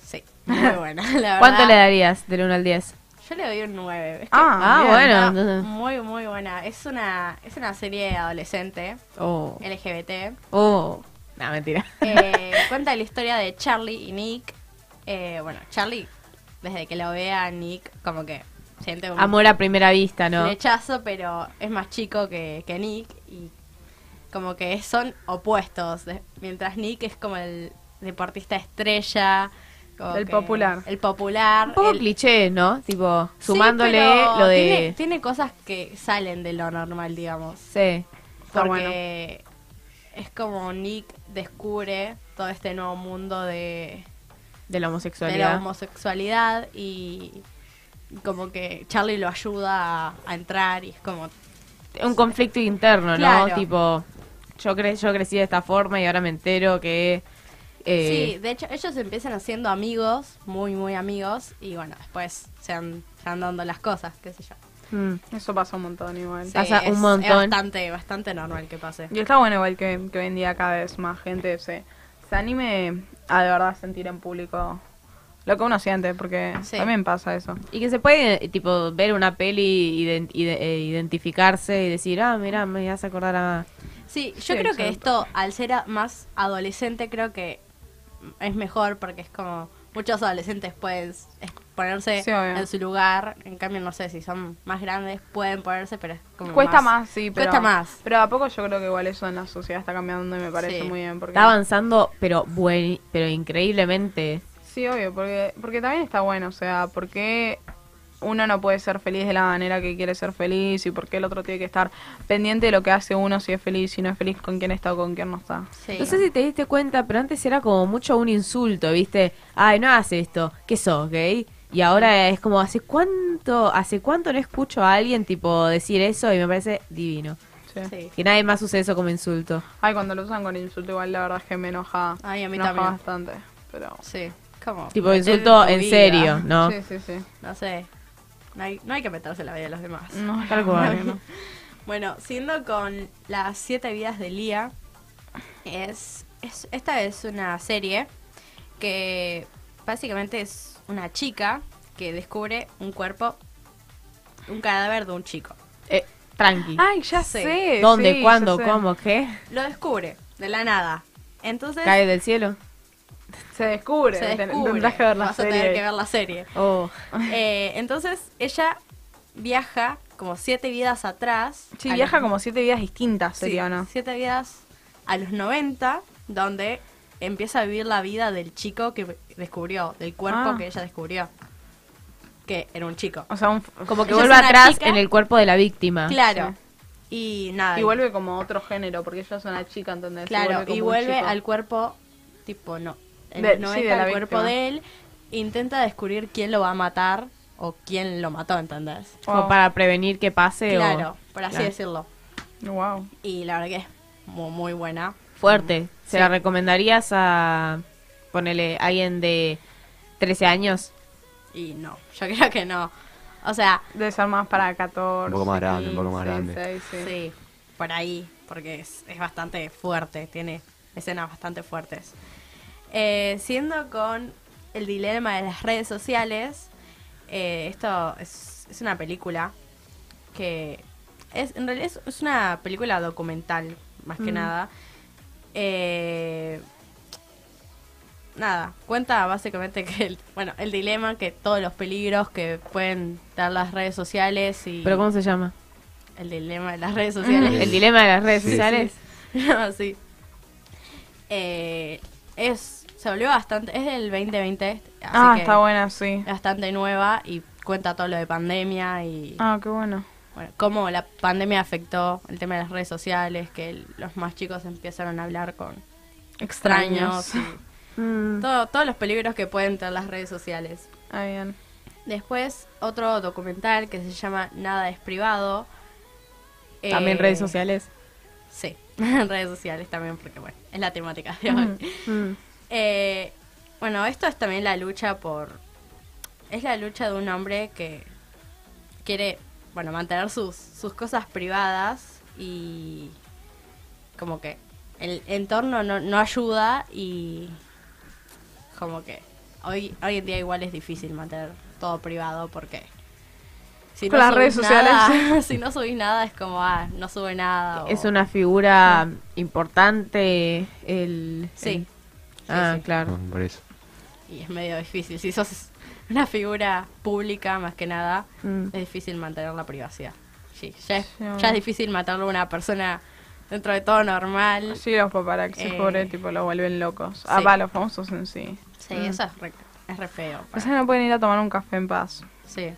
Sí, muy buena. La verdad. ¿Cuánto le darías del 1 al 10? Yo le doy un 9. Es que Ah, Ah, bueno. muy, muy buena. Es una, es una serie adolescente, Oh. LGBT. Oh. No, mentira. Eh, cuenta la historia de Charlie y Nick. Eh, bueno, Charlie, desde que lo ve a Nick, como que siente un Amor a primera vista, ¿no? flechazo, pero es más chico que, que Nick y como que son opuestos. de- mientras Nick es como el deportista estrella. como El popular. El popular. Un poco el- cliché, ¿no? Tipo, Sí, sumándole pero lo de... Tiene, tiene cosas que salen de lo normal, digamos. Sí. Está Porque es como Nick descubre todo este nuevo mundo de, De la de homosexualidad. la homosexualidad y como que Charlie lo ayuda a, a entrar y es como un conflicto interno, ¿no? Claro. Tipo, yo, cre yo crecí de esta forma y ahora me entero que... eh, Sí, de hecho ellos empiezan haciendo amigos, muy muy amigos, y bueno, después se van, se van dando las cosas, qué sé yo. mm, Eso pasa un montón igual. Sí, Pasa un es- montón. Es bastante, bastante normal que pase. Y está bueno igual que, que hoy en día cada vez más gente se, se anime a de verdad sentir en público lo que uno siente, porque Sí. también pasa eso. Y que se puede, eh, tipo, ver una peli, ident- ide- eh, identificarse y decir, ah, mira, me vas a acordar a... Sí, yo Sí, creo que esto, al ser más adolescente, creo que es mejor porque es como muchos adolescentes pueden ponerse Sí, en su lugar. En cambio, no sé, si son más grandes pueden ponerse, pero es como Cuesta más, sí, pero... Cuesta más. Pero a poco yo creo que igual eso en la sociedad está cambiando y me parece Sí. muy bien. Porque, Está avanzando, pero buen, pero increíblemente. Sí, obvio, porque, porque también está bueno, o sea, porque uno no puede ser feliz de la manera que quiere ser feliz y por qué el otro tiene que estar pendiente de lo que hace uno si es feliz, si no es feliz, con quién está o con quién no está. No sé si te diste cuenta, pero antes era como mucho un insulto, ¿viste? Ay, no haces esto. ¿Qué sos, gay? Y ahora es como, ¿hace cuánto, hace cuánto no escucho a alguien tipo decir eso? Y me parece divino. Sí. Que nadie más use eso como insulto. Ay, cuando lo usan con insulto igual la verdad es que me enoja. Ay, a mí me enoja también. bastante. Pero... Sí, como... Tipo, insulto en serio, ¿no? Sí, sí, sí. No sé. No hay, no hay que meterse en la vida de los demás. No, tal cual, ¿no? bueno, siendo con las siete vidas de Lía, es, es esta es una serie que básicamente es una chica que descubre un cuerpo, un cadáver de un chico. Eh, tranqui. Ay, ya Sí. sé. ¿Dónde? sí, ¿Cuándo? ¿Cómo? ¿Qué? Lo descubre de la nada. Entonces ¿Cae del cielo? Se descubre. se descubre. Tendrás que ver la Vas a tener que ver la serie. Oh. Eh, entonces ella viaja como siete vidas atrás. Sí, viaja los- como siete vidas distintas, Sí, sería, ¿no? Siete vidas a los 90, donde empieza a vivir la vida del chico que descubrió, del cuerpo Ah. que ella descubrió. Que era un chico. O sea, un, Como que Ella vuelve atrás chica. en el cuerpo de la víctima. Claro. Y nada. Y vuelve como otro género, porque ella es una chica, ¿entendés? Claro, y vuelve chico. al cuerpo, tipo, no. En De- los sí, 90 de la al cuerpo víctima. de él. Intenta descubrir quién lo va a matar o quién lo mató, ¿entendés? Como para prevenir que pase o... Claro, por así Claro. decirlo. Wow. Y la verdad que es muy, muy buena. Fuerte. ¿Se Sí. la recomendarías a... Ponele, alguien de 13 años? Y no, yo creo que no. O sea, Debe ser más para 14. Un poco más grande, un poco más 15, grande. 16, sí. sí, por ahí, porque es, es bastante fuerte, tiene escenas bastante fuertes. Eh, siendo con el dilema de las redes sociales, eh, esto es, es una película que es en realidad es, es una película documental, más que Mm. nada. Eh, nada, cuenta básicamente que el, bueno, el dilema, que todos los peligros que pueden dar las redes sociales y ¿Pero cómo se llama? el dilema de las redes sociales. ¿El dilema de las redes Sí. sociales? No, sí. Eh, es, se volvió bastante, es del 2020, así Ah, que está buena, sí. bastante nueva y cuenta todo lo de pandemia y Ah, qué bueno. bueno, cómo la pandemia afectó el tema de las redes sociales, que los más chicos empezaron a hablar con extraños, y Mm. todo- todos los peligros que pueden tener las redes sociales. Ah, bien. Después, otro documental que se llama Nada es privado. También Eh, redes sociales. Sí, en redes sociales también, porque bueno, es la temática de hoy. Mm. Eh, bueno, esto es también la lucha por... Es la lucha de un hombre que quiere, bueno, mantener sus, sus cosas privadas y como que el entorno no, no ayuda y como que hoy, hoy en día igual es difícil mantener todo privado porque... Si Con las redes nada- sociales. si no subís nada es como, ah, no sube nada. Es o- una figura importante el... Sí. el- Sí, ah, sí. claro. No, por eso. Y es medio difícil. Si sos una figura pública, más que nada, Mm. es difícil mantener la privacidad. Sí, ya es, Sí, ya es difícil matarlo a una persona dentro de todo normal. Sí, los paparazzi, Eh, pobre, tipo, lo vuelven locos. Ah, sí. va, los famosos en sí. Sí, Mm. eso es re, es re feo. O sea, no pueden ir a tomar un café en paz. Sí.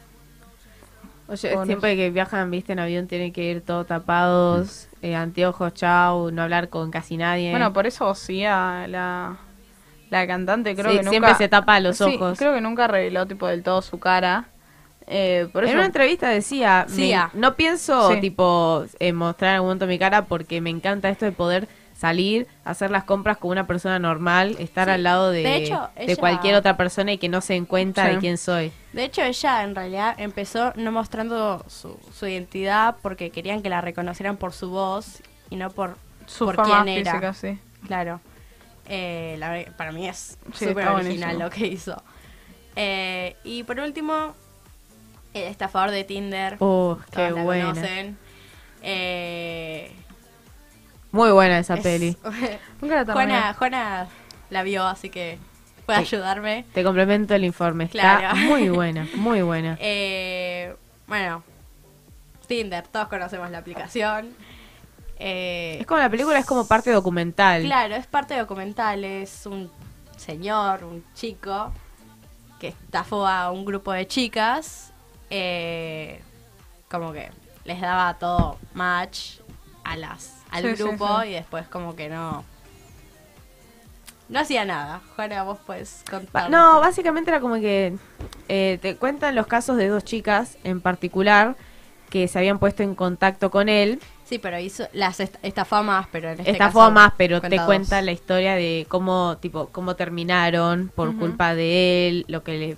Oye, Pobres. siempre que viajan, viste, en avión tienen que ir todos tapados, eh, anteojos, chau, no hablar con casi nadie. Bueno, por eso sí a la, la cantante creo Sí, que nunca... siempre se tapa los Sí, ojos. creo que nunca reveló tipo del todo su cara. Eh, por en eso... una entrevista decía, Sí, me- no pienso Sí. tipo eh, mostrar en algún momento mi cara porque me encanta esto de poder salir, hacer las compras como una persona normal, estar Sí. al lado de, De hecho, de ella- cualquier otra persona y que no se den cuenta Sí. de quién soy. De hecho, ella en realidad empezó no mostrando su, su identidad porque querían que la reconocieran por su voz y no por, su por forma quién era. física, sí. Claro. Eh, la para mí es Sí, súper original buenísimo. lo que hizo. Eh, y por último, el estafador de Tinder. Oh, qué la buena. conocen. Eh, Muy buena esa es- peli. Nunca la. Juana, Juana la vio, así que puede Sí. ayudarme. Te complemento el informe. Está Claro. muy buena, muy buena. Eh, bueno, Tinder, todos conocemos la aplicación. Eh, Es como la película, es como parte documental. Claro, es parte documental, es un señor, un chico, que estafó a un grupo de chicas eh, como que les daba todo match a las al Sí, grupo sí. y después como que no no hacía nada. Juana, vos puedes contar. No, básicamente era como que eh, te cuentan los casos de dos chicas en particular que se habían puesto en contacto con él. Sí, pero hizo las est- estafó más, pero en este Estafó caso más, pero te cuenta la historia de cómo, tipo, cómo terminaron por culpa de él, lo que le,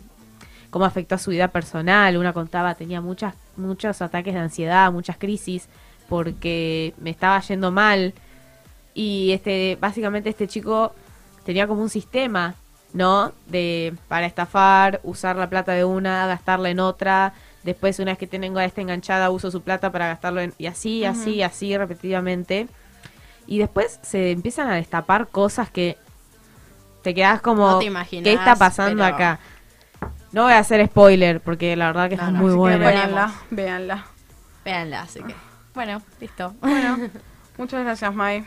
cómo afectó a su vida personal. Una contaba tenía muchas, muchos ataques de ansiedad, muchas crisis, porque me estaba yendo mal. Y este, básicamente este chico tenía como un sistema, ¿no? De para estafar, usar la plata de una, gastarla en otra. Después, una vez que tengo a esta enganchada, uso su plata para gastarlo en... Y así, así, así, repetitivamente. Y después se empiezan a destapar cosas que te quedas como... No te imaginás, ¿Qué está pasando pero- acá? No voy a hacer spoiler, porque la verdad que está no, muy así que buena. Véanla, véanla. Véanla, así que. Bueno, listo. Bueno, muchas gracias, Mai.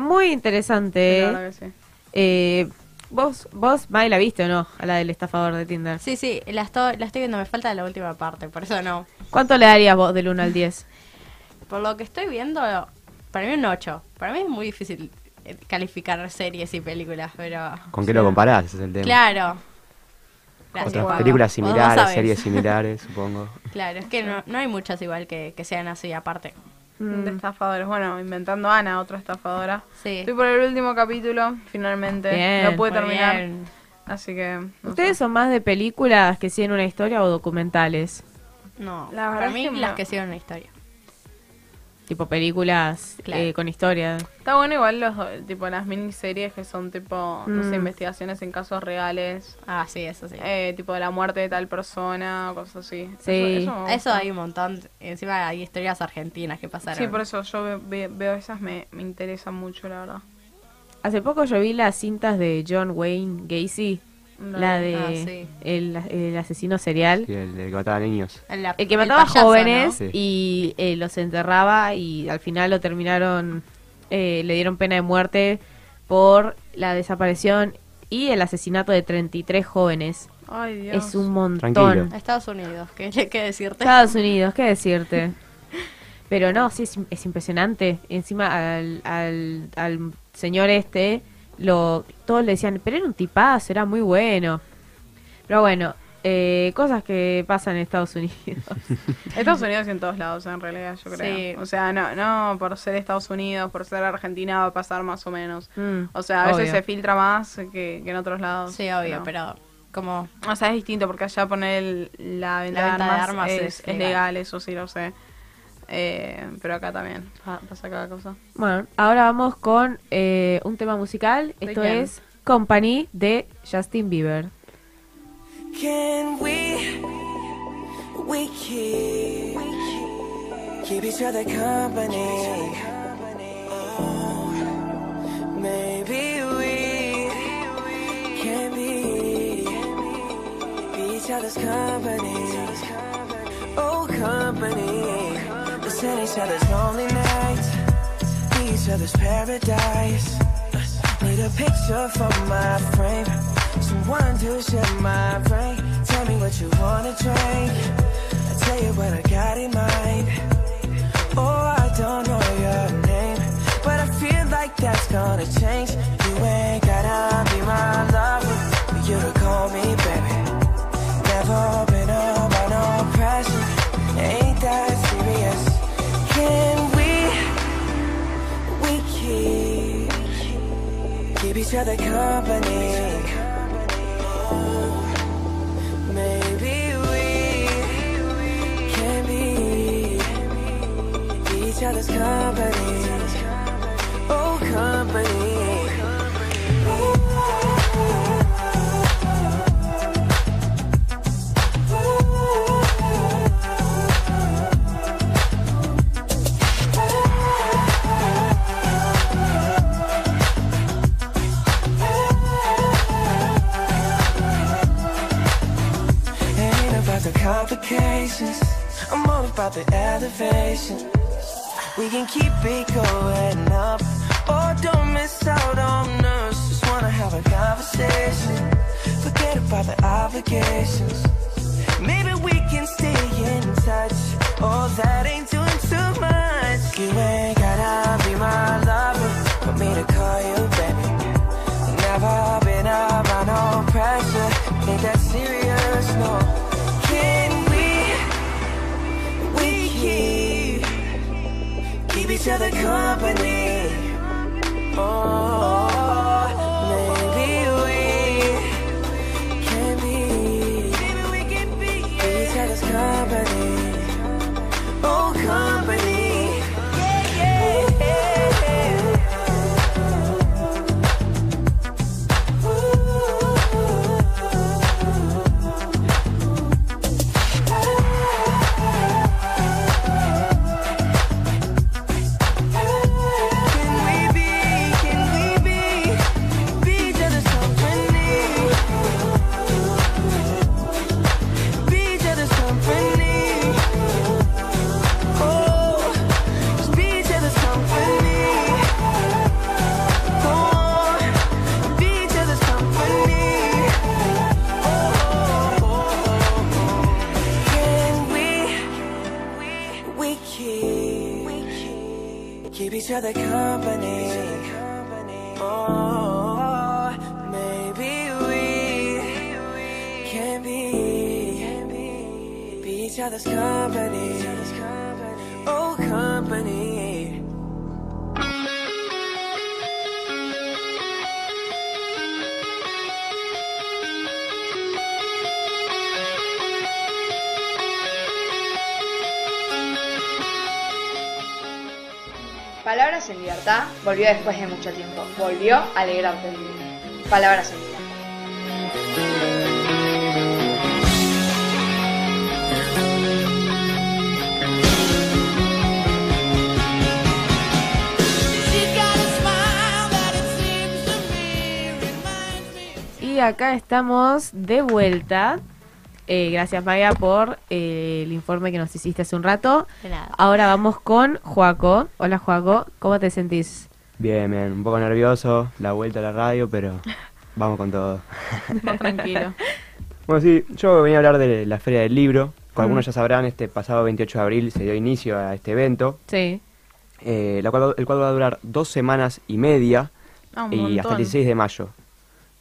Muy interesante. La verdad que sí. Eh, vos, vos, Mai, la viste o no? A la del estafador de Tinder. Sí, sí, la estoy, la estoy viendo, me falta la última parte, por eso no. ¿Cuánto le darías vos del 1 al 10? Por lo que estoy viendo, para mí un 8. Para mí es muy difícil eh, calificar series y películas, pero... ¿Con qué lo comparás? Ese es el tema. Claro. Gracias, Otras Juan. películas similares, series similares, supongo. Claro, es que no, no hay muchas igual que, que sean así aparte. Mm. De estafadores. Bueno, inventando a Ana, otra estafadora. Sí. Estoy por el último capítulo, finalmente. Bien, Lo pude terminar. bien. Así que. no ¿Ustedes sé. son más de películas que siguen una historia o documentales? No, La verdad para es mí que las que siguen una historia. Tipo películas Claro. eh, con historia. Está bueno igual los tipo las miniseries que son tipo, no sé, Mm. investigaciones en casos reales. Ah, sí, eso sí. Eh, tipo de la muerte de tal persona, cosas así. Sí. Eso, hay un montón. Encima hay historias argentinas que pasaron. Sí, por eso yo ve- ve- veo esas, me, me interesan mucho, la verdad. Hace poco yo vi las cintas de John Wayne Gacy, No, la de Ah, sí. el, el asesino serial. Sí, el, el que mataba niños. La- El que mataba payaso, jóvenes y eh, los enterraba y al final lo terminaron, eh, le dieron pena de muerte por la desaparición y el asesinato de 33 jóvenes. Ay, Dios. Es un montón. Tranquilo. Estados Unidos, ¿qué decirte? Estados Unidos, ¿qué decirte? Pero no, sí, es, es impresionante. Encima al, al, al señor este, lo todos le decían, pero era un tipazo, era muy bueno. Pero bueno, eh, cosas que pasan en Estados Unidos. Estados Unidos y en todos lados, en realidad, yo creo. Sí. O sea, no, no por ser Estados Unidos, por ser Argentina va a pasar más o menos. Mm, O sea, a veces se filtra más que, que en otros lados. Sí, obvio, pero como... O sea, es distinto porque allá poner el- la venta, La venta de, de armas armas es, es es legal, eso sí lo sé. Eh, pero acá también pa- pasa cada cosa. Bueno, ahora vamos con eh, un tema musical. ¿De Esto quién? es Company de Justin Bieber. Can we, we keep, keep each other company? Oh, maybe we can be, be each other's company. Oh, company. Listen each other's lonely nights, be each other's paradise. Need a picture for my frame. Someone to share my brain. Tell me what you wanna drink. I tell you what I got in mind. Oh, I don't know your name, but I feel like that's gonna change. You ain't gotta be my lover other company. Maybe we can be, be each other's company. Oh, company. Complications. I'm all about the elevation. We can keep it going up. Oh, don't miss out on us. Just wanna have a conversation. Forget about the obligations. Maybe we can stay in touch. Oh, that ain't doing too much. You ain't gotta be my lover for me to call you baby. Never been around no pressure. Ain't that serious? Each other company. Oh, maybe we can be. Maybe we can be each other's company. Other company. Oh, maybe we can be be each other's company. Volvió después de mucho tiempo. Volvió a alegrarte el día. Palabras en. Y acá estamos de vuelta. Eh, gracias Maya por eh, el informe que nos hiciste hace un rato. De nada. Ahora vamos con Joaco. Hola Joaco, ¿cómo te sentís? Bien, bien, un poco nervioso, la vuelta a la radio, pero vamos con todo. Tranquilo. Bueno, sí, yo venía a hablar de la Feria del Libro. Como algunos ya sabrán, este pasado 28 de abril se dio inicio a este evento, Sí. eh, la cual- el cual va a durar dos semanas y media Ah, un y hasta el montón. 16 de mayo.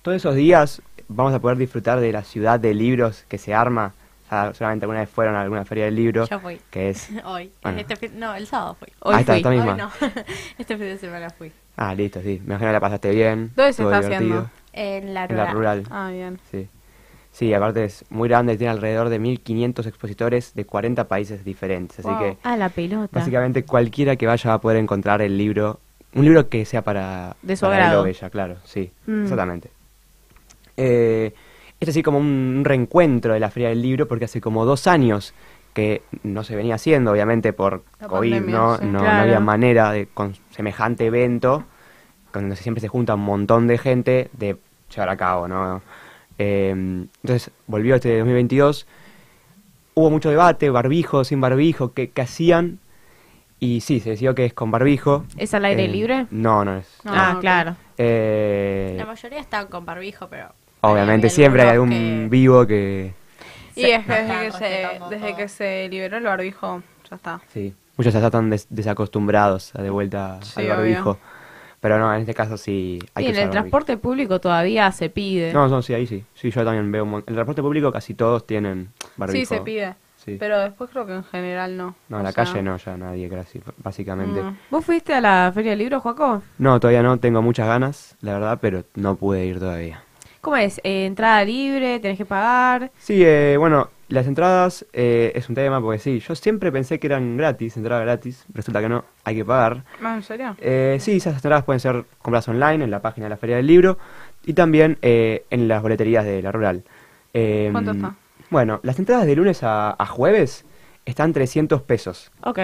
Todos esos días vamos a poder disfrutar de la ciudad de libros que se arma. Ya solamente alguna vez fueron a alguna feria del libro, Yo fui. que es... Hoy. Bueno. Este fin- no, el sábado fui. Hoy Ahí está, fui. esta misma. Hoy no. este fin de semana fui. Ah, listo, sí. Me imagino que la pasaste bien. ¿Dónde se está divertido. En la En rural. la rural. Ah, bien. Sí. Sí, aparte es muy grande, tiene alrededor de 1500 expositores de 40 países diferentes. Así Wow. que Ah, la pelota. básicamente cualquiera que vaya va a poder encontrar el libro, un libro que sea para, De su para agrado. o ella, claro, sí, Mm. exactamente. Eh, es así como un reencuentro de la Feria del Libro porque hace como dos años que no se venía haciendo, obviamente por La COVID, pandemia, ¿no? sí. no, había manera de con semejante evento, donde siempre se junta un montón de gente, de llevar a cabo, ¿no? Eh, entonces volvió este 2022, hubo mucho debate, barbijo, sin barbijo, qué, qué hacían, y sí, se decidió que es con barbijo. ¿Es al aire Eh, libre? No, no es. No, ah, ok. claro. Eh, La mayoría estaban con barbijo, pero. Obviamente siempre hay algún que- vivo que... Y Se- es que desde, que se, desde que se liberó el barbijo, ya está. Sí, muchos ya están des- desacostumbrados a de vuelta Sí, al obvio. barbijo. Pero no, en este caso sí hay Sí, que en el barbijo. transporte público todavía se pide. No, no, sí, ahí sí. Sí, yo también veo En el transporte público casi todos tienen barbijo. Sí, se pide. Sí. Pero después creo que en general no. No, en la sea, calle no, ya nadie, casi, básicamente. Mm. ¿Vos fuiste a la Feria del Libro, Joaco? No, todavía no, tengo muchas ganas, la verdad, pero no pude ir todavía. ¿Cómo es? Eh, ¿Entrada libre? ¿Tenés que pagar? Sí, eh, bueno, las entradas eh, es un tema porque sí, yo siempre pensé que eran gratis, entrada gratis, resulta que no, hay que pagar. Ah, ¿En serio? Eh, sí, esas entradas pueden ser compradas online en la página de la Feria del Libro y también eh, en las boleterías de la rural. Eh, ¿Cuánto está? Bueno, las entradas de lunes a, a jueves están 300 pesos Ok.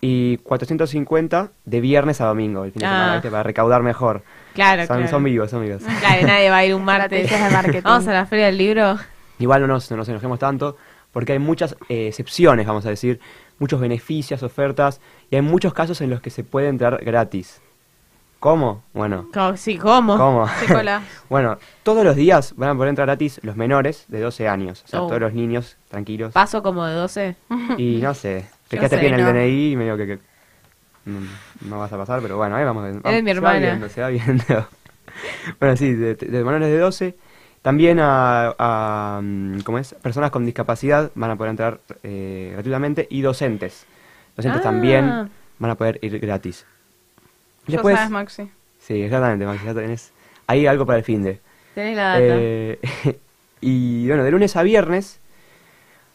y 450 de viernes a domingo, el fin de Ah. semana, para recaudar mejor. Claro, son, claro. son vivos, son vivos. Claro, nadie va a ir un martes. Estrategias de marketing. Vamos a la Feria del Libro. Igual no nos, no nos enojemos tanto, porque hay muchas eh, excepciones, vamos a decir, muchos beneficios, ofertas, y hay muchos casos en los que se puede entrar gratis. ¿Cómo? Bueno. Co- Sí, ¿cómo? ¿Cómo? Bueno, todos los días van a poder entrar gratis los menores de 12 años. O sea, Oh. todos los niños tranquilos. Paso como de 12. Y no sé, te Yo quedaste sé, bien el no. DNI y medio que, que mm, no vas a pasar, pero bueno, ahí vamos. vamos de mi se va hermana. viendo, se va viendo. bueno, sí, de, de menores de 12. También a, a, mm, ¿cómo es? personas con discapacidad van a poder entrar eh, gratuitamente y docentes. Docentes Ah. también van a poder ir gratis. Ya Después, sabes, Maxi. sí, exactamente, Maxi, ya tenés ahí algo para el fin de. Tenés la data. Eh, y bueno, de lunes a viernes,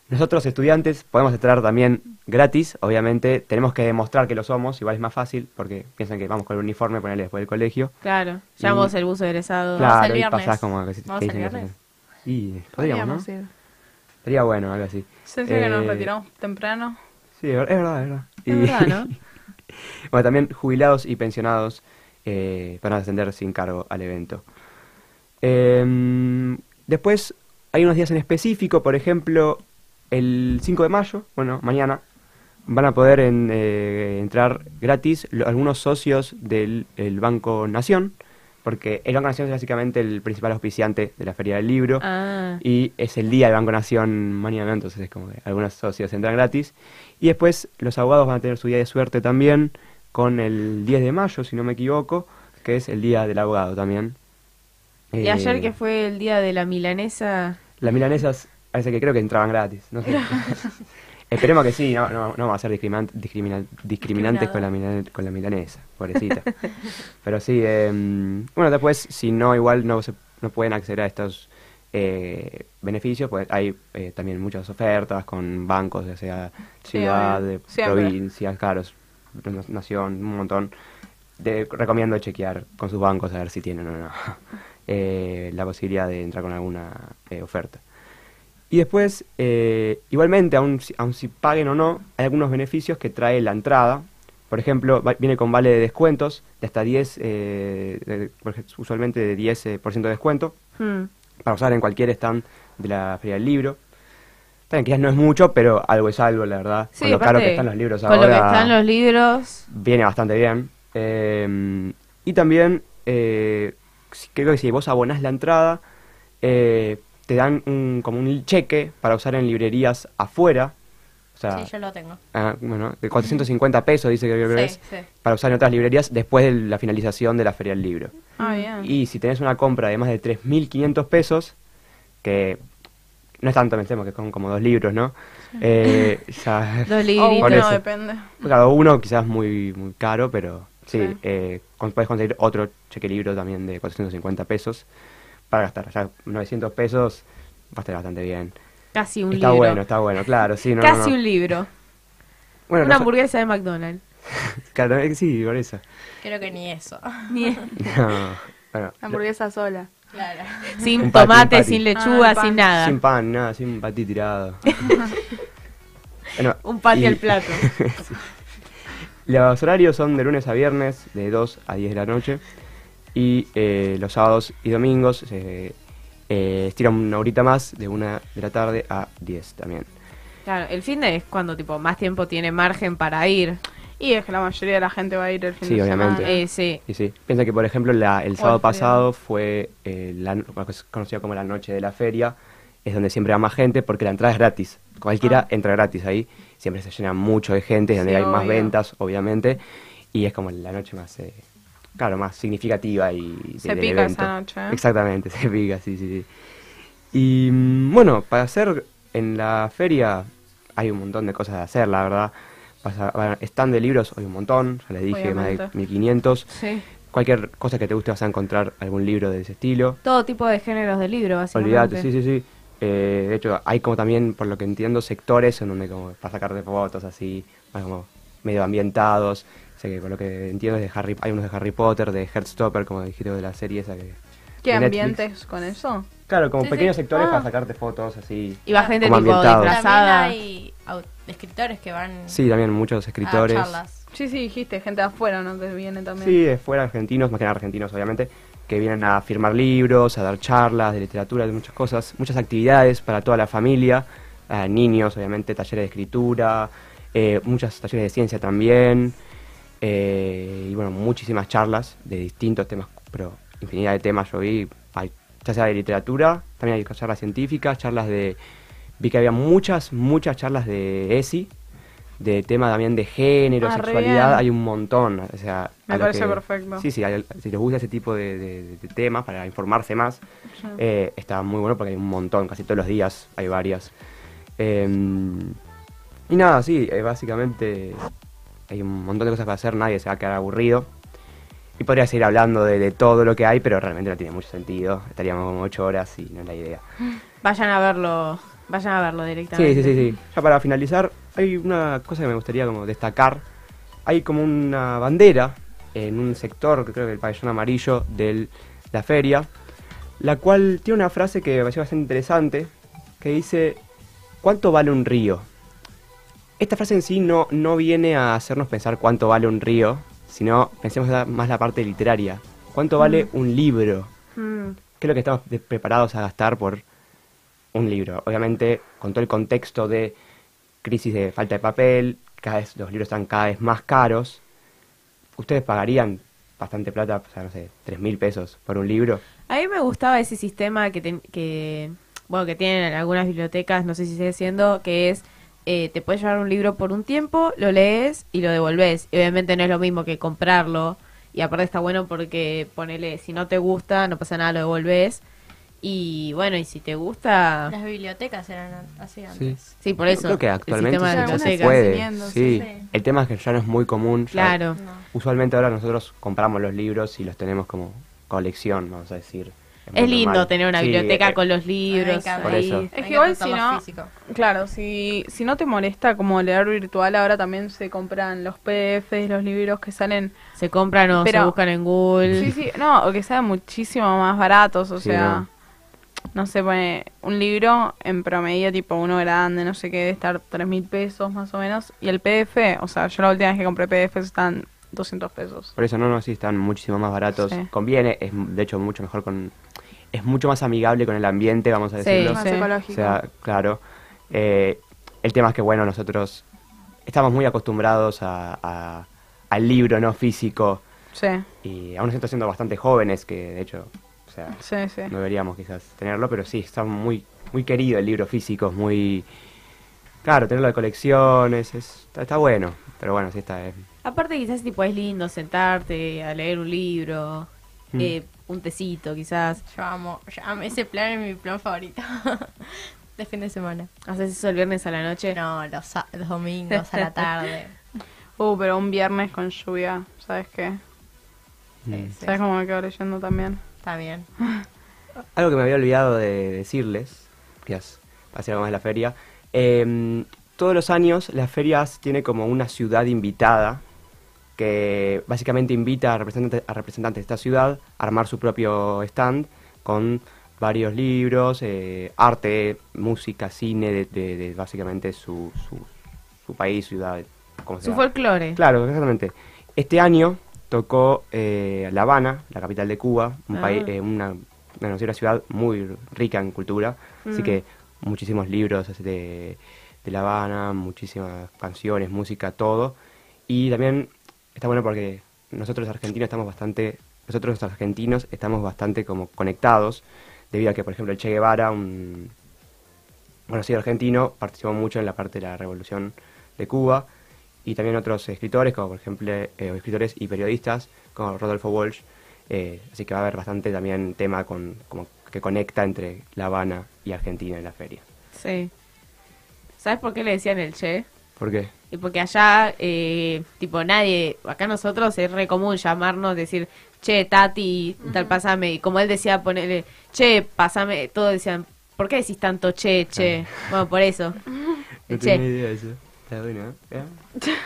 nosotros estudiantes podemos entrar también gratis. Obviamente, tenemos que demostrar que lo somos, igual es más fácil, porque piensan que vamos con el uniforme, ponerle después del colegio. Claro, Y- llevamos el buzo egresado. Claro, el y viernes. pasás como que si- Vamos dicen que hacen- Y podríamos, ¿no? Ir. Sería bueno, algo así. Se dice que nos Eh, retiramos temprano. Sí, es ver- es verdad, es verdad. Es verdad, ¿no? bueno, también jubilados y pensionados eh, van a ascender sin cargo al evento. Em, después hay unos días en específico, por ejemplo, el 5 de mayo, bueno, mañana, van a poder en- eh, entrar gratis algunos socios del el Banco Nación, porque el Banco Nación es básicamente el principal auspiciante de la Feria del Libro. Ah, Y es el día del Banco Nación mañana, entonces es como que algunos socios entran gratis. Y después los abogados van a tener su día de suerte también con el 10 de mayo, si no me equivoco, que es el día del abogado también. y Eh, ayer que fue el día de la milanesa. Las milanesas, parece que creo que entraban gratis, no sé. Esperemos que sí, no, no, no vamos a ser discriminan- discrimina- discriminantes con la, con la milanesa, pobrecita. Pero sí, eh, bueno, después, si no, igual no, se, no pueden acceder a estos eh, beneficios, pues hay eh, también muchas ofertas con bancos, ya sea Sí, ciudad, Siempre. provincias, caros, nación, un montón. De, recomiendo chequear con sus bancos a ver si tienen o no eh, la posibilidad de entrar con alguna eh, oferta. Y después, eh, igualmente, aun si, aun si paguen o no, hay algunos beneficios que trae la entrada. Por ejemplo, va- viene con vale de descuentos de hasta 10, eh, de- usualmente de 10% eh, por ciento de descuento, Hmm. para usar en cualquier stand de la Feria del Libro. También quizás no es mucho, pero algo es algo, la verdad. Sí, con lo caro que están los libros Con ahora, lo que están los libros. viene bastante bien. Eh, y también, eh, creo que si vos abonás la entrada, eh, te dan un, como un cheque para usar en librerías afuera. O sea, Sí, yo lo tengo. ah, bueno, de 450 pesos, dice que Sí, es, sí. para usar en otras librerías después de la finalización de la Feria del Libro. Ah, bien. Y si tenés una compra de más de 3.500 pesos, que no es tanto, pensemos que son como dos libros, ¿no? Eh, ya- Dos eso. depende. Cada uno quizás muy muy caro, pero sí, Sí. eh, con- puedes conseguir otro cheque libro también de 450 pesos para gastar. Ya 900 pesos va a estar bastante bien. Casi un está libro. bueno, está bueno, claro, sí, no, no, Casi no. un libro. Bueno, Una no hamburguesa de McDonald's. claro, eh, sí, por eso. Creo que ni eso. Ni- No, bueno, Hamburguesa sola. Claro. sin Un tomate, patty. sin Ah, lechuga, pan. sin nada. sin pan, nada, sin patí tirado. Bueno, Un patty y- al plato. Sí. Los horarios son de lunes a viernes, de 2 a 10 de la noche. Y eh, los sábados y domingos se eh, estiran una horita más, de 1 de la tarde a 10 también. Claro, el fin de es cuando tipo más tiempo tiene margen para ir. Y es que la mayoría de la gente va a ir el fin Sí, de obviamente. semana. Eh, sí. Y sí, piensa que por ejemplo la- el sábado pasado fue eh, la, no- lo que es conocido como la noche de la feria, es donde siempre va más gente porque la entrada es gratis. Cualquiera entra gratis ahí, siempre se llena mucho de gente, es donde Ah. Sí, hay más ventas, obviamente, y es como la noche más, eh, claro, más significativa y Se pica evento. esa noche, ¿eh? Exactamente, se pica, sí, sí, sí. Y mm, bueno, para hacer en la feria hay un montón de cosas de hacer, la verdad. Pasa, stand de libros hay un montón, ya les dije, más de Obviamente. 1500. Sí. Cualquier cosa que te guste vas a encontrar algún libro de ese estilo. Todo tipo de géneros de libro, básicamente. Olvídate, sí, sí, sí. Eh, de hecho, hay como también, por lo que entiendo, sectores en donde como para sacarte fotos así, más como medio ambientados. Sé que por lo que entiendo es de Harry, hay unos de Harry Potter, de Heartstopper, como dijiste de la serie esa que... ¿Qué ambientes con eso? Claro, como Sí, pequeños sí. sectores Ah. para sacarte fotos así. Y va gente Como tipo disfrazada. También hay escritores que van Sí, también muchos a escritores. charlas. Sí, sí, dijiste, gente de afuera, ¿no? Que viene también. Sí, de fuera argentinos, más que nada argentinos obviamente, que vienen a firmar libros, a dar charlas de literatura, de muchas cosas, muchas actividades para toda la familia, a niños obviamente, talleres de escritura, eh, muchos talleres de ciencia también. Eh, y bueno, muchísimas charlas de distintos temas, pero infinidad de temas yo vi, hay, ya sea de literatura, también hay charlas científicas, charlas de... Vi que había muchas, muchas charlas de ESI, de tema también de género, Ah, sexualidad, hay un montón. O sea, Me parece que- perfecto. Sí, sí, hay- si les gusta ese tipo de, de- de temas para informarse más, Sí. eh, está muy bueno porque hay un montón, casi todos los días hay varias. Eh, y nada, sí, eh, básicamente hay un montón de cosas para hacer, nadie se va a quedar aburrido. Y podría seguir hablando de, de todo lo que hay, pero realmente no tiene mucho sentido. Estaríamos como ocho horas y no es la idea. Vayan a verlo, vayan a verlo directamente. Sí, sí, sí, sí. Ya para finalizar, hay una cosa que me gustaría como destacar. Hay como una bandera en un sector, que creo que el pabellón amarillo de la feria, la cual tiene una frase que me pareció bastante interesante, que dice, ¿cuánto vale un río? Esta frase en sí no, no viene a hacernos pensar cuánto vale un río, sino pensemos más la parte literaria. ¿Cuánto vale un libro? Mm. ¿Qué es lo que estamos preparados a gastar por un libro? Obviamente, con todo el contexto de crisis de falta de papel, cada vez los libros están cada vez más caros. ¿Ustedes pagarían bastante plata, o sea, no sé, tres mil pesos por un libro? A mí me gustaba ese sistema que, ten- que bueno que tienen en algunas bibliotecas, no sé si sigue siendo, que es eh, te puedes llevar un libro por un tiempo, lo lees y lo devolves. Y obviamente no es lo mismo que comprarlo. Y aparte está bueno porque ponele, si no te gusta, no pasa nada, lo devolves. Y bueno, y si te gusta... Las bibliotecas eran an- así antes. Sí, por eso. Creo que el actualmente sistema de se puede. sí. El tema es que ya no es muy común. ya- Claro. Usualmente ahora nosotros compramos los libros y los tenemos como colección, vamos a decir. Es lindo normal. tener una Sí, biblioteca eh, con los libros. Por ahí. eso. Es que igual si no, físico. claro, si, si no te molesta como leer virtual, ahora también se compran los PDFs, los libros que salen... Se compran o se buscan en Google. Sí, sí, no, o que sean muchísimo más baratos, o Sí, sea, no sé, pone un libro en promedio, tipo uno grande, no sé qué, debe estar tres mil pesos más o menos, y el PDF, o sea, yo la última vez que compré PDFs están 200 pesos. Por eso no, no, sí, están muchísimo más baratos. Sí. Conviene, es de hecho mucho mejor con... Es mucho más amigable con el ambiente, vamos a Sí, decirlo. Más sí. ecológico. O sea, claro. Eh, el tema es que, bueno, nosotros estamos muy acostumbrados a, a- al libro no físico sí, y aún estamos siendo bastante jóvenes, que de hecho, o sea, sí, sí. no deberíamos quizás tenerlo, pero sí, está muy, muy querido el libro físico, es muy... Claro, tenerlo de colecciones, es, está, está bueno, pero bueno, sí está... eh, Aparte quizás tipo es lindo sentarte a leer un libro, Mm. eh, un tecito quizás. Yo amo, yo amo. Ese plan es mi plan favorito. de fin de semana. Haces eso el viernes a la noche. No, los, domingos a la tarde. Uh, pero un viernes con lluvia, ¿sabes qué? mm. Sí, sí. ¿Sabes cómo me quedo leyendo también? Está bien. Algo que me había olvidado de decirles, quizás hacer algo más de la feria. eh, todos los años las ferias tiene como una ciudad invitada que básicamente invita a representantes, a representantes de esta ciudad a armar su propio stand con varios libros, eh, arte, música, cine de, de- de básicamente su, su, su país, ciudad. como Su sea. folclore. Claro, exactamente. Este año tocó eh, La Habana, la capital de Cuba, un Ah. país, eh, una, una, una ciudad muy rica en cultura, así Mm. que muchísimos libros así de, de La Habana, muchísimas canciones, música, todo. Y también está bueno porque nosotros los argentinos estamos bastante, nosotros los argentinos estamos bastante como conectados, debido a que, por ejemplo, el Che Guevara, un conocido argentino, participó mucho en la parte de la revolución de Cuba y también otros escritores, como por ejemplo eh, escritores y periodistas, como Rodolfo Walsh. eh, así que va a haber bastante también tema con, como que conecta entre La Habana y Argentina en la feria. Sí. ¿Sabes por qué le decían el che? ¿Por qué? Y porque allá, eh, tipo, nadie, acá nosotros es re común llamarnos, decir, che, Tati, tal, pasame. Y como él decía, ponerle, che, pasame, todos decían, ¿por qué decís tanto che, che? Bueno, por eso. El che, idea de eso. Está bueno, ¿eh?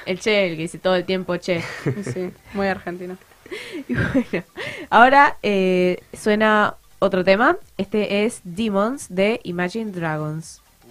el che, el que dice todo el tiempo che. Sí, muy argentino. Y bueno, ahora eh, suena otro tema. Este es Demons de Imagine Dragons.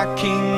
I can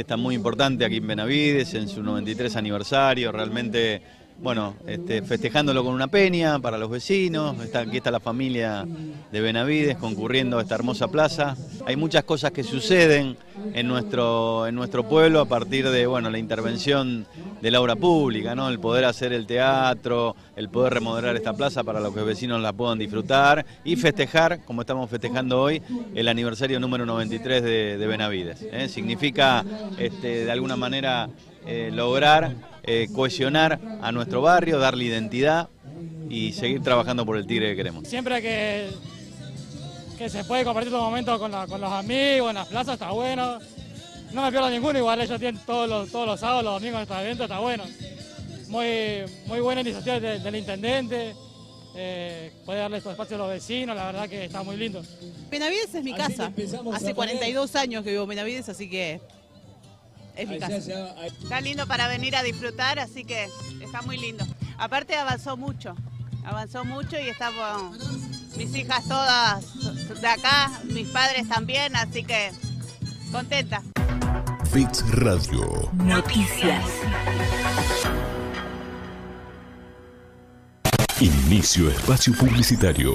fiesta muy importante aquí en Benavides, en su 93 aniversario, realmente, bueno, este, festejándolo con una peña para los vecinos, está, aquí está la familia de Benavides concurriendo a esta hermosa plaza. Hay muchas cosas que suceden en nuestro, en nuestro pueblo a partir de, bueno, la intervención de la obra pública, ¿no? El poder hacer el teatro, el poder remodelar esta plaza para que los vecinos la puedan disfrutar y festejar, como estamos festejando hoy, el aniversario número 93 de, de Benavides. ¿eh? Significa, este, de alguna manera, eh, lograr eh, cohesionar a nuestro barrio, darle identidad y seguir trabajando por el tigre que queremos. Siempre que, que se puede compartir los momentos con, la- con los amigos, en las plazas, está bueno. No me pierdo ninguno, igual ellos tienen todos los, todos los sábados, los domingos estos eventos, está bueno. Muy, muy buena iniciativa de- del intendente, eh, puede darle estos espacios a los vecinos, la verdad que está muy lindo. Benavides es mi casa. Hace 42 años que vivo en Benavides, así que es mi casa. Está lindo para venir a disfrutar, así que está muy lindo. Aparte avanzó mucho, avanzó mucho y estamos mis hijas todas de acá, mis padres también, así que contenta. Bits Radio. Noticias. Inicio espacio publicitario.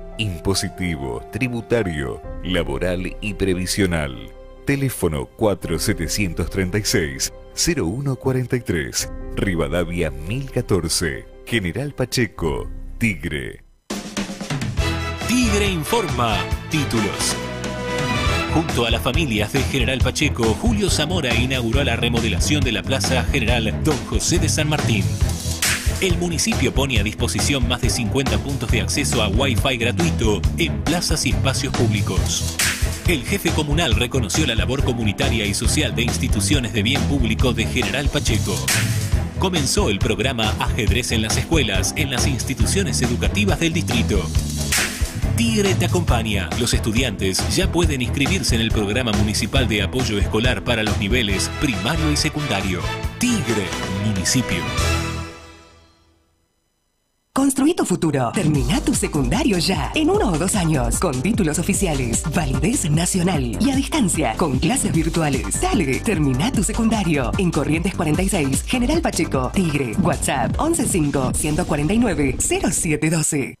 impositivo, tributario, laboral y previsional. Teléfono 4736-0143. Rivadavia 1014. General Pacheco. Tigre. Tigre Informa. Títulos. Junto a las familias de General Pacheco, Julio Zamora inauguró la remodelación de la Plaza General Don José de San Martín. El municipio pone a disposición más de 50 puntos de acceso a Wi-Fi gratuito en plazas y espacios públicos. El jefe comunal reconoció la labor comunitaria y social de instituciones de bien público de General Pacheco. Comenzó el programa Ajedrez en las escuelas en las instituciones educativas del distrito. Tigre te acompaña. Los estudiantes ya pueden inscribirse en el programa municipal de apoyo escolar para los niveles primario y secundario. Tigre, municipio. Construí tu futuro. Termina tu secundario ya. En uno o dos años. Con títulos oficiales. Validez nacional. Y a distancia. Con clases virtuales. Dale. Termina tu secundario. En Corrientes 46. General Pacheco. Tigre. WhatsApp 115-149-0712.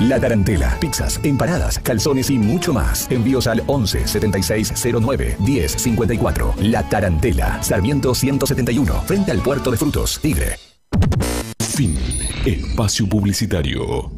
La Tarantela, pizzas, empanadas, calzones y mucho más. Envíos al 11 76 09 10 54. La Tarantela, Sarmiento 171, frente al puerto de frutos, Tigre. Fin. Espacio publicitario.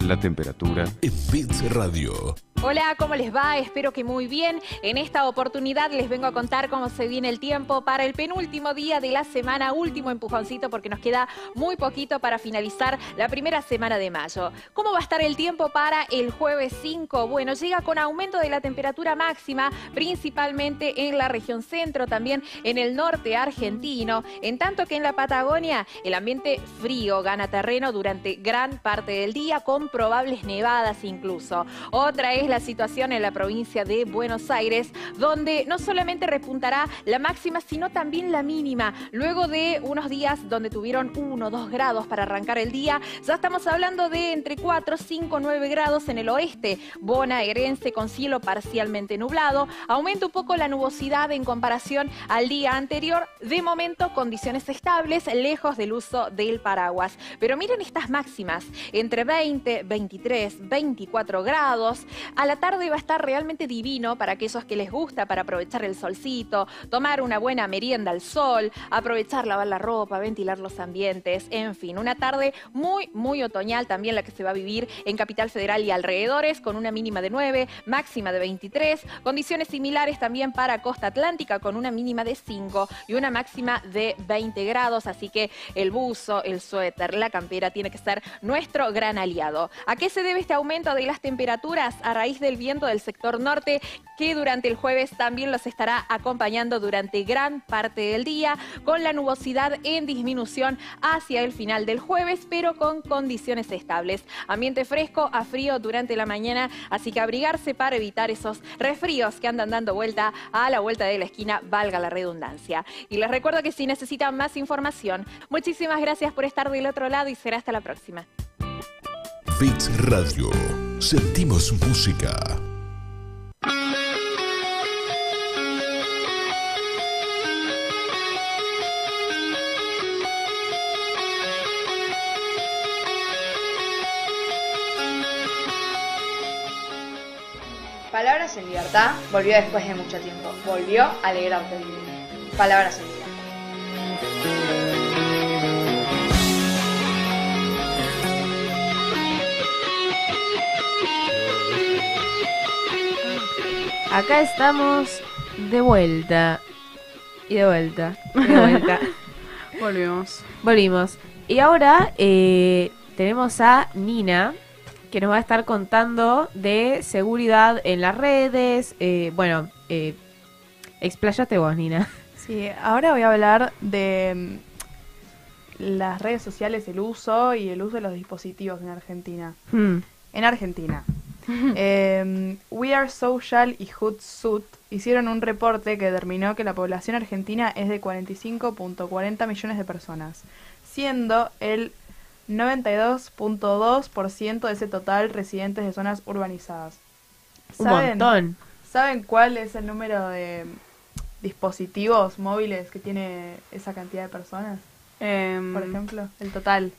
La temperatura en Radio. Hola, ¿cómo les va? Espero que muy bien. En esta oportunidad les vengo a contar cómo se viene el tiempo para el penúltimo día de la semana, último empujoncito porque nos queda muy poquito para finalizar la primera semana de mayo. ¿Cómo va a estar el tiempo para el jueves 5? Bueno, llega con aumento de la temperatura máxima, principalmente en la región centro, también en el norte argentino, en tanto que en la Patagonia el ambiente frío gana terreno durante gran parte del día con probables nevadas incluso. Otra es la situación en la provincia de Buenos Aires, donde no solamente repuntará la máxima, sino también la mínima. Luego de unos días donde tuvieron 1 o 2 grados para arrancar el día, ya estamos hablando de entre 4, 5, 9 grados en el oeste. Bonaerense con cielo parcialmente nublado. Aumenta un poco la nubosidad en comparación al día anterior. De momento, condiciones estables, lejos del uso del paraguas. Pero miren estas máximas, entre 20, 23, 24 grados. A la tarde va a estar realmente divino para aquellos que les gusta, para aprovechar el solcito, tomar una buena merienda al sol, aprovechar lavar la ropa, ventilar los ambientes, en fin, una tarde muy, muy otoñal también la que se va a vivir en Capital Federal y alrededores, con una mínima de 9, máxima de 23, condiciones similares también para Costa Atlántica, con una mínima de 5 y una máxima de 20 grados, así que el buzo, el suéter, la campera tiene que ser nuestro gran aliado. ¿A qué se debe este aumento de las temperaturas? Raíz del viento del sector norte, que durante el jueves también los estará acompañando durante gran parte del día, con la nubosidad en disminución hacia el final del jueves, pero con condiciones estables. Ambiente fresco a frío durante la mañana, así que abrigarse para evitar esos resfríos que andan dando vuelta a la vuelta de la esquina, valga la redundancia. Y les recuerdo que si necesitan más información, muchísimas gracias por estar del otro lado y será hasta la próxima. Bits Radio. Sentimos música. Palabras en libertad volvió después de mucho tiempo. Volvió a día. Palabras en libertad. Acá estamos de vuelta. Y de vuelta. Y de vuelta. Volvimos. Volvimos. Y ahora eh, tenemos a Nina, que nos va a estar contando de seguridad en las redes. Eh, bueno, eh, expláyate vos, Nina. Sí, ahora voy a hablar de mm, las redes sociales, el uso y el uso de los dispositivos en Argentina. Hmm. En Argentina. Eh, We Are Social y Hootsuite hicieron un reporte que determinó que la población argentina es de 45.40 millones de personas, siendo el 92.2% de ese total residentes de zonas urbanizadas. Un montón. ¿Saben cuál es el número de dispositivos móviles que tiene esa cantidad de personas? Em, Por ejemplo, el total.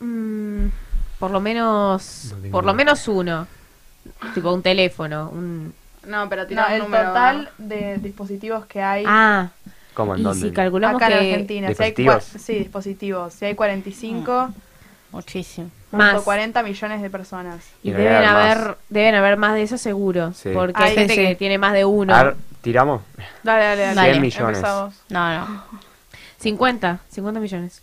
Mm, por lo menos, No por lo menos uno. Tipo un teléfono, un... No, pero No, tira un el número. total de dispositivos que hay Ah, ¿Cómo? ¿En y dónde? si calculamos acá en que... Argentina. Si hay ¿Dispositivos? sí, dispositivos. Si hay 45, Muchísimo. Más. 40 millones de personas. Y Y deben debe haber haber, deben haber más de eso seguro. Sí. Porque Ay, hay gente sí. que tiene más de uno. A ver, tiramos. Dale, dale, dale. 100 millones. Empezamos. No, no. 50, 50 millones.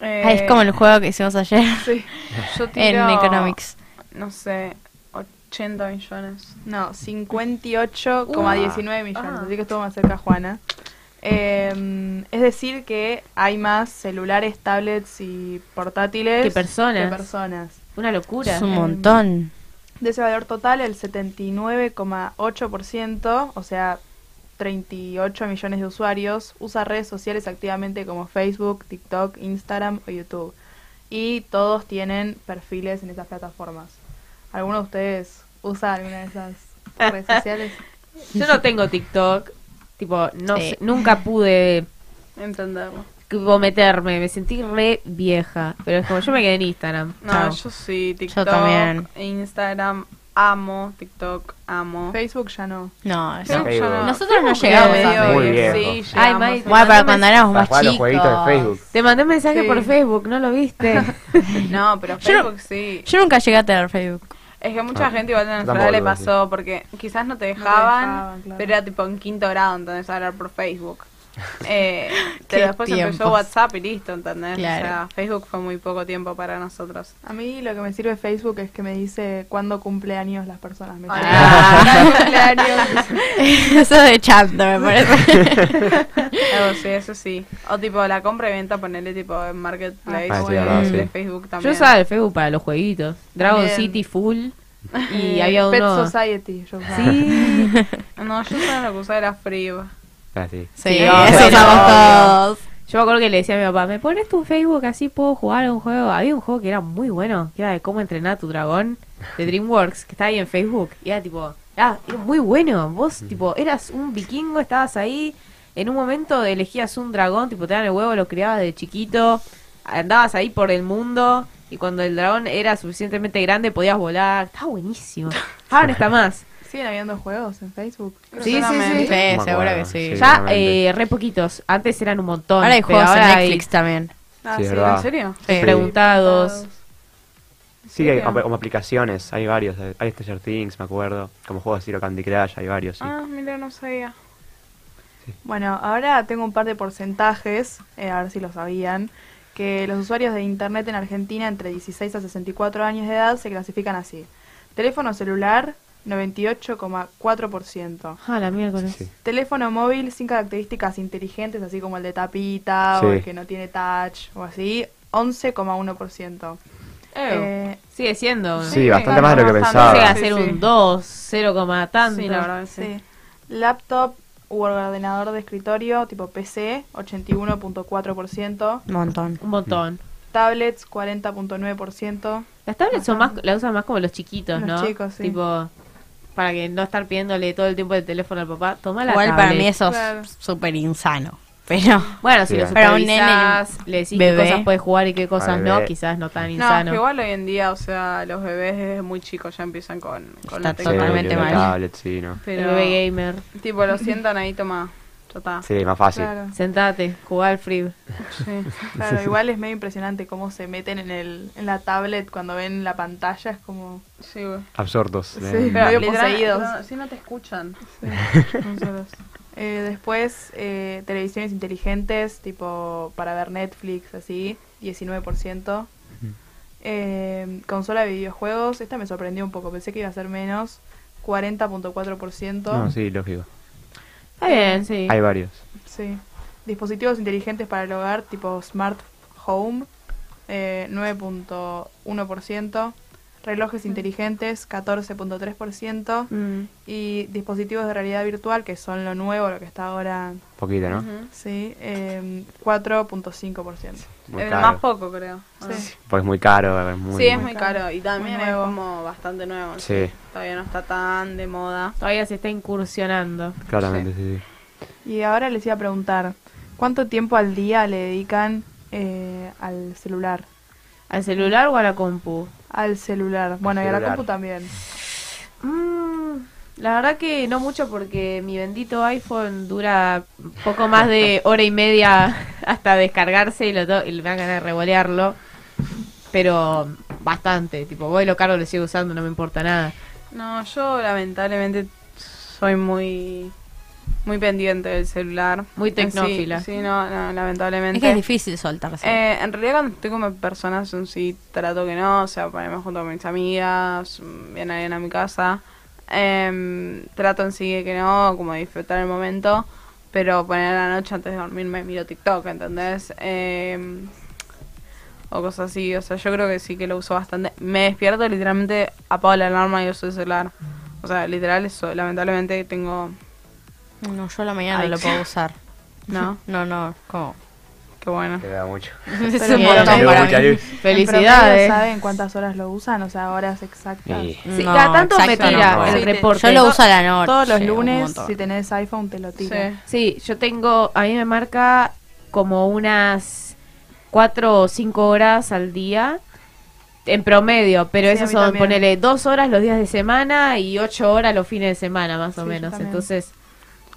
Eh, Ah, es como el juego que hicimos ayer Sí. Yo en tiro, Economics. No sé, 80 millones. No, 58,19 millones. Ah. Así que estuvo más cerca Juana. Eh, es decir, que hay más celulares, tablets y portátiles Que personas. que personas. Una locura. Es un Eh, montón. De ese valor total, el 79,8%, o sea, 38 millones de usuarios, usa redes sociales activamente como Facebook, TikTok, Instagram o YouTube. Y todos tienen perfiles en esas plataformas. ¿Alguno de ustedes usa alguna de esas redes sociales? Yo no tengo TikTok. Tipo, no Sí. sé, nunca pude Entenderlo. tipo, meterme. Me sentí re vieja. Pero es como yo me quedé en Instagram. No, Chao. yo sí, TikTok, también. Instagram, amo, TikTok, amo. Facebook ya no. No, eso. Facebook ya no. Nosotros no llegamos medio a Muy viejo. Sí, Ay. Mai, Bueno, para cuando éramos más los chicos. jueguitos de Facebook. Te mandé un mensaje Sí. por Facebook, ¿no lo viste? No, pero Yo no- Facebook sí. Yo nunca llegué a tener Facebook. Es que mucha Ah, gente igual en edad le pasó porque quizás no te te dejaban, dejaban, claro. pero era tipo en quinto grado, entonces hablar por Facebook. Eh, después empezó tiempos. WhatsApp y listo, ¿entendés? Claro. O sea, Facebook fue muy poco tiempo para nosotros. A mí lo que me sirve Facebook es que me dice cuándo cumple años las personas. Me Ah. cumpleaños. Eso de chanto, me parece. Algo sí, eso sí. O tipo la compra y venta, ponerle tipo en Marketplace Ah, sí, de sí. Facebook Yo también. usaba el Facebook para los jueguitos. Dragon También. City Full. Y Eh, había Pet uno. Society. Yo usaba. Sí. No, yo usaba lo que usaba era Free. Ah, sí. Sí, Sí, eso usamos todos. Yo me acuerdo que le decía a mi papá, ¿me pones tu Facebook así puedo jugar a un juego? Había un juego que era muy bueno, que era de cómo entrenar a tu dragón, de DreamWorks, que estaba ahí en Facebook. Y era tipo, ah, era muy bueno. Vos, tipo, eras un vikingo, estabas ahí, en un momento elegías un dragón, tipo, te dan el huevo, lo criabas de chiquito, andabas ahí por el mundo, y cuando el dragón era suficientemente grande podías volar. Estaba buenísimo. Ahora no está más. ¿Siguen habiendo juegos en Facebook? Sí, sí, sí. Seguro que sí. sí. Ya, eh, re poquitos. Antes eran un montón. Ahora hay juegos en ahora hay Netflix también. Ah, Sí. ¿en serio? Sí. preguntados. Sí, hay, como aplicaciones, hay varios. Hay- Hay Stranger Things, me acuerdo. Como juegos de estilo Candy Crush, hay varios, sí. Ah, mira, no sabía. Bueno, ahora tengo un par de porcentajes, eh, a ver si lo sabían, que los usuarios de Internet en Argentina entre 16 a 64 años de edad se clasifican así. Teléfono celular, 98,4%. Ah, la miércoles. Sí. Teléfono móvil sin características inteligentes, así como el de tapita Sí. o el que no tiene touch o así, 11,1%. Eh, Sigue siendo. Sí, bastante más de lo que bastante. pensaba. Llega a ser sí. un 2, 0, coma tanto. Sí, la verdad que sí. sí. Laptop u ordenador de escritorio tipo PC, 81,4%. Un montón. Un montón. Tablets, 40.9%. Las tablets son más, las usan más como los chiquitos, Los ¿no? chicos, sí. Tipo, para que no estar pidiéndole todo el tiempo el teléfono al papá. Toma la Igual tablet. para mí eso Claro. es súper insano. Pero Bueno, si Sí. lo un supervisás, le decís bebé. qué cosas puedes jugar y qué cosas no, quizás no tan No, insano. que igual hoy en día, o sea, los bebés desde muy chicos ya empiezan con, con la Está tecnología. totalmente mal. tablet, sí, ¿no? El Pero, bebé gamer. tipo, lo sientan ahí, toma, ya está. Sí, más fácil. Claro, Sentate, jugar al free. Sí. claro, igual es medio impresionante cómo se meten en, el, en la tablet cuando ven la pantalla, es como... Sí, güey. Absortos. Sí. eh. Medio poseídos. no, si no te escuchan. solos. Eh, después, eh, televisiones inteligentes, tipo para ver Netflix, así, 19%. Eh, consola de videojuegos, esta me sorprendió un poco, pensé que iba a ser menos, 40.4%. No, sí, lógico. Está bien, sí. Hay varios. Sí. Dispositivos inteligentes para el hogar, tipo Smart Home, eh, 9.1%. Relojes inteligentes, 14.3%. Mm. Y dispositivos de realidad virtual, que son lo nuevo, lo que está ahora, Poquito, ¿no? Sí, eh, 4.5%. Muy Es caro. más poco, creo. Sí. Porque es muy caro. Es muy, sí, es muy- caro. Y también Muy es nuevo. como bastante nuevo. Sí. Todavía no está tan de moda. Todavía se está incursionando. Claramente, sí. sí. Y ahora les iba a preguntar, ¿cuánto tiempo al día le dedican eh, al celular? ¿Al celular o a la compu? Al celular. Bueno, y a la compu también. Mm, la verdad que no mucho porque mi bendito iPhone dura poco más de hora y media hasta descargarse y, lo to- y me dan ganas de revolearlo. Pero bastante, tipo, voy lo cargo, lo sigo usando, no me importa nada. No, yo lamentablemente soy muy muy pendiente del celular. Muy sí- tecnófila. Sí, no, no, lamentablemente. Es que es difícil soltarse. Eh, en realidad cuando estoy con personas sí trato que no, o sea, ponerme junto con mis amigas, viene alguien a mi casa. Em, trato en sí que no, como disfrutar el momento, pero poner a la noche antes de dormirme miro TikTok, ¿entendés? Em, o cosas así, o sea, yo creo que sí que lo uso bastante. Me despierto literalmente, apago la alarma y uso el celular. O sea, literal eso, lamentablemente tengo... No, yo a la mañana no lo puedo usar. ¿No? No, no, como... Qué bueno. Te da mucho. Es Pero un bueno, montón Te da para mucha mí. luz. Felicidades. ¿Saben cuántas horas lo usan? O sea, horas exactas. Sí. Sí, cada tanto me tira no. el Sí, reporte. Yo lo uso a la noche. Todos los un lunes, si tenés iPhone, te lo tira. Sí, yo tengo, a mí me marca como unas cuatro o cinco horas al día en promedio, pero esas son, también. ponele, dos horas los días de semana y ocho horas los fines de semana, más o menos. Entonces,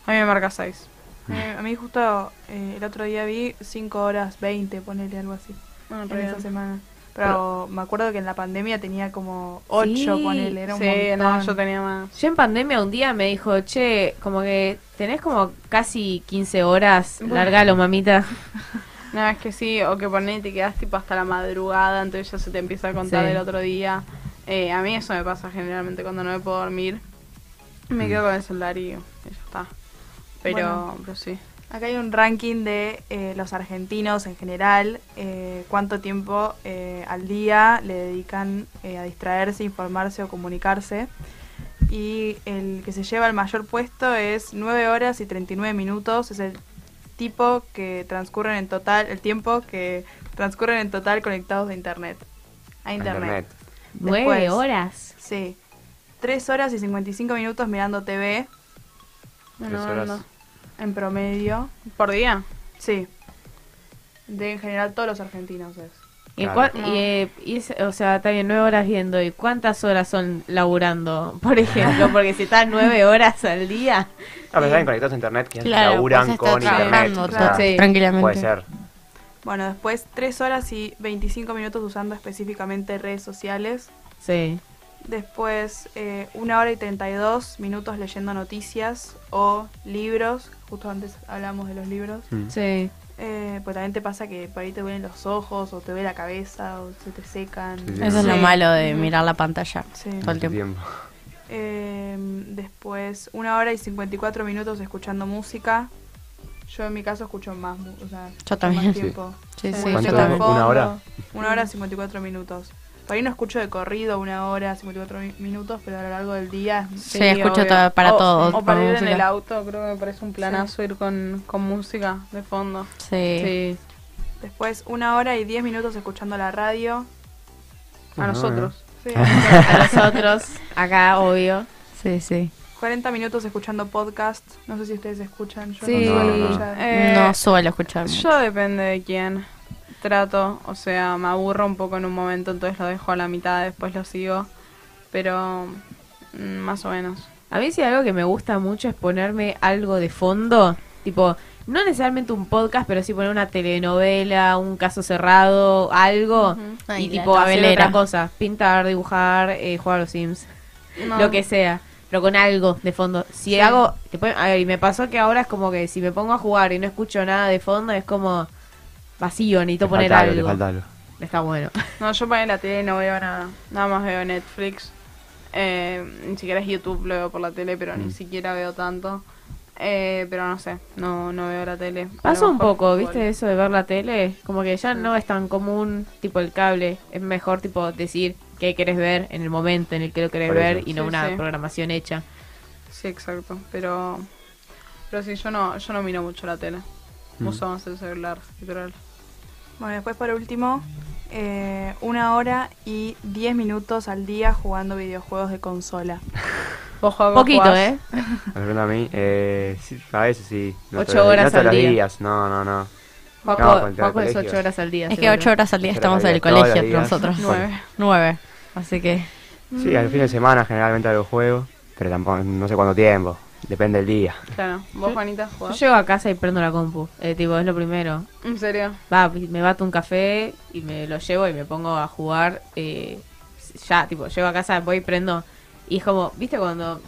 A mí me marca 6. A mí, a mí justo eh, el otro día vi 5 horas 20, ponele algo así. Ah, en esa semana. Pero me acuerdo que en la pandemia tenía como 8, Sí, ponele, era un sí, no, montón. yo tenía más. yo en pandemia un día me dijo, che, como que tenés como casi 15 horas, Bueno. largalo, mamita. No, es que sí, o que ponés y te quedas tipo hasta la madrugada, entonces ya se te empieza a contar Sí. el otro día. Eh, a mí eso me pasa generalmente cuando no me puedo dormir. Me Mm. quedo con el celular y, y ya está. Pero, Bueno. pero sí. Acá hay un ranking de eh, los argentinos en general, eh, cuánto tiempo eh, al día le dedican eh, a distraerse, informarse o comunicarse. Y el que se lleva el mayor puesto es 9 horas y 39 minutos. Es el tipo que transcurren en total, el tiempo que transcurren en total conectados de internet. A internet. Después, horas. Sí. 3 horas y 55 minutos mirando TV. Bueno, Tres horas. En promedio. ¿Por día? Sí. De en general todos los argentinos es. ¿Y, Claro. y, eh, y es- o sea, está bien, nueve horas viendo. ¿Y cuántas horas son laburando, por ejemplo? Porque si están nueve horas al día. Ah, pero saben conectados a internet que Claro, laburan pues está con internet. o sea, Sí. tranquilamente. Puede ser. Bueno, después 3 horas y 25 minutos usando específicamente redes sociales. Sí. Después eh, una hora y 32 minutos leyendo noticias o libros. Justo antes hablamos de los libros. Mm. Sí. Eh, pues también te pasa que por ahí te duelen los ojos o te duele la cabeza o se te secan. Sí, sí. Eso es lo Sí. malo de mirar la pantalla Sí. todo el tiempo. Eh, después una hora y 54 minutos escuchando música. Yo en mi caso escucho más, o sea, escucho también. más Sí. tiempo. Sí, sí, Música yo también. ¿Una hora? Una hora y 54 minutos. Por ahí no escucho de corrido una hora, 54 mi- minutos, pero a lo largo del día. Sí, escucho todo- para o, todo, O para ir en el auto, creo que me parece un planazo ir con, con música de fondo. Sí. Sí. Después una hora y 10 minutos escuchando la radio. A Ah, nosotros. Sí, A nosotros, acá, obvio. Sí, sí. 40 minutos escuchando podcast. No sé si ustedes escuchan. Yo Sí. no suelo No, no. escuchar. Eh, no suelo escuchar. mucho. Yo depende de quién trato, o sea, me aburro un poco en un momento, entonces lo dejo a la mitad, después lo sigo, pero mm, más o menos. A mí sí algo que me gusta mucho es ponerme algo de fondo, tipo, no necesariamente un podcast, pero sí poner una telenovela, un caso cerrado, algo, Ujú. Ay, y tipo hacer otra cosa, pintar, dibujar, eh, jugar a los Sims, No. lo que sea, pero con algo de fondo. Si Sí. hago, te pon- ay, me pasó que ahora es como que si me pongo a jugar y no escucho nada de fondo, es como vacío, necesito poner falta algo, falta. Está bueno. No, yo para la tele no veo nada, nada más veo Netflix, eh, ni siquiera es YouTube, lo veo por la tele, pero ni Mm. siquiera veo tanto. Eh, pero no sé, no, no veo la tele. Pasa un poco. ¿viste? Eso de ver la tele, como que ya no es tan común, tipo el cable. Es mejor, tipo, decir qué querés ver en el momento en el que lo querés ver y no Sí, una sí. programación hecha. Sí, exacto, pero pero sí, yo no, yo no miro mucho la tele. Mm. Uso más el celular, literal. Bueno, después por último, eh, una hora y 10 minutos al día jugando videojuegos de consola. ¿Vos jugás- Poquito, jugás? ¿eh? Hablando a mí, eh, sí, a veces sí. No Ocho horas no al día. días, no, no, no. Juaco, No, es. 8 horas al día. Es que ocho horas al día Ocho estamos en el colegio nosotros. Nueve. Nueve. Así que. Sí, al fin de semana generalmente hago juego, pero tampoco, no sé cuánto tiempo, depende del día. Claro. ¿Vos, Juanita, Yo jugás? llego a casa y prendo la compu. Eh, tipo, es lo primero. ¿En serio? Va, me bato un café y me lo llevo y me pongo a jugar. eh, ya, tipo, llego a casa, voy y prendo. Y es como, ¿viste cuando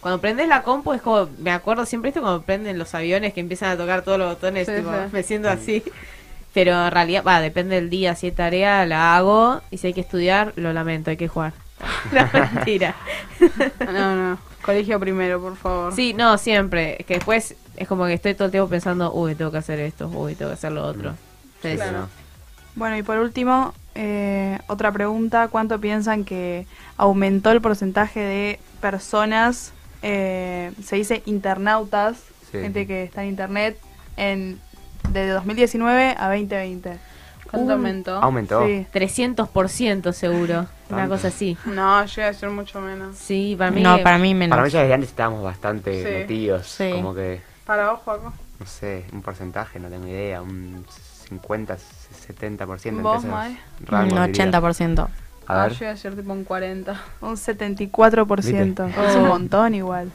cuando prendes la compu? Es como, me acuerdo siempre, ¿viste cuando prenden los aviones que empiezan a tocar todos los botones? Sí, tipo, sí. me siento así. Pero en realidad, va, depende del día. Si hay tarea, la hago. Y si hay que estudiar, lo lamento, hay que jugar. No, mentira. No, no. Colegio primero, por favor. Sí, no, siempre. Es que después es como que estoy todo el tiempo pensando, uy, tengo que hacer esto, uy, tengo que hacer lo otro. Claro. Bueno, y por último, eh, otra pregunta. ¿Cuánto piensan que aumentó el porcentaje de personas, eh, se dice internautas, Sí. gente que está en internet, en de 2019 a 2020? ¿Cuánto aumentó? Aumentó. Sí. 300% seguro. Una cosa así. No, llega a ser mucho menos. Sí, para mí. No, para mí menos. Para mí ya desde antes estábamos bastante Sí. metidos, Sí. como que, Para vos, Juaco. no sé, un porcentaje, no tengo idea, un 50, 70%. ¿Vos, Mae? Un diría. 80%. A Ah, ver. llega a ser tipo un 40. Un 74%. ¿Viste? Es un Oh. montón igual.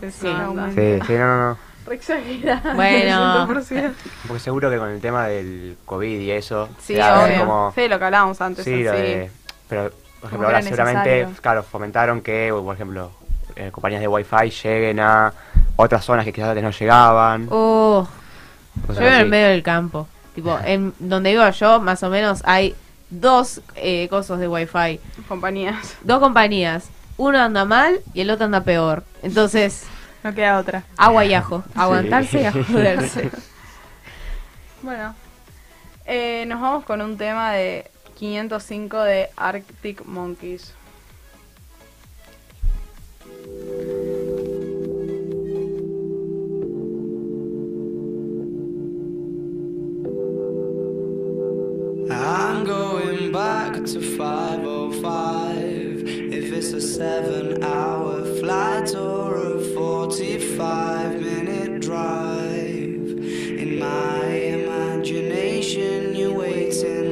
Sí. Sí, sí, no, no, no. Re exagerado. Bueno. 100%. Porque seguro que con el tema del COVID y eso. Sí, obvio. como- Sí, lo que hablábamos antes. Sí, lo así. de- pero, por ejemplo, ahora seguramente, necesario. claro, fomentaron que, por ejemplo, eh, compañías de Wi-Fi lleguen a otras zonas que quizás antes no llegaban. Oh, yo vivo en el medio del campo. Tipo, en donde vivo yo, más o menos, hay dos eh, cosas de wifi. Compañías. Dos compañías. Uno anda mal y el otro anda peor. Entonces, No queda otra. agua y ajo. Aguantarse y a joderse. Bueno, eh, nos vamos con un tema de 505 de Arctic Monkeys. I'm going back to 505 If it's a seven hour flight or a 45 minute drive. In my imagination you're waiting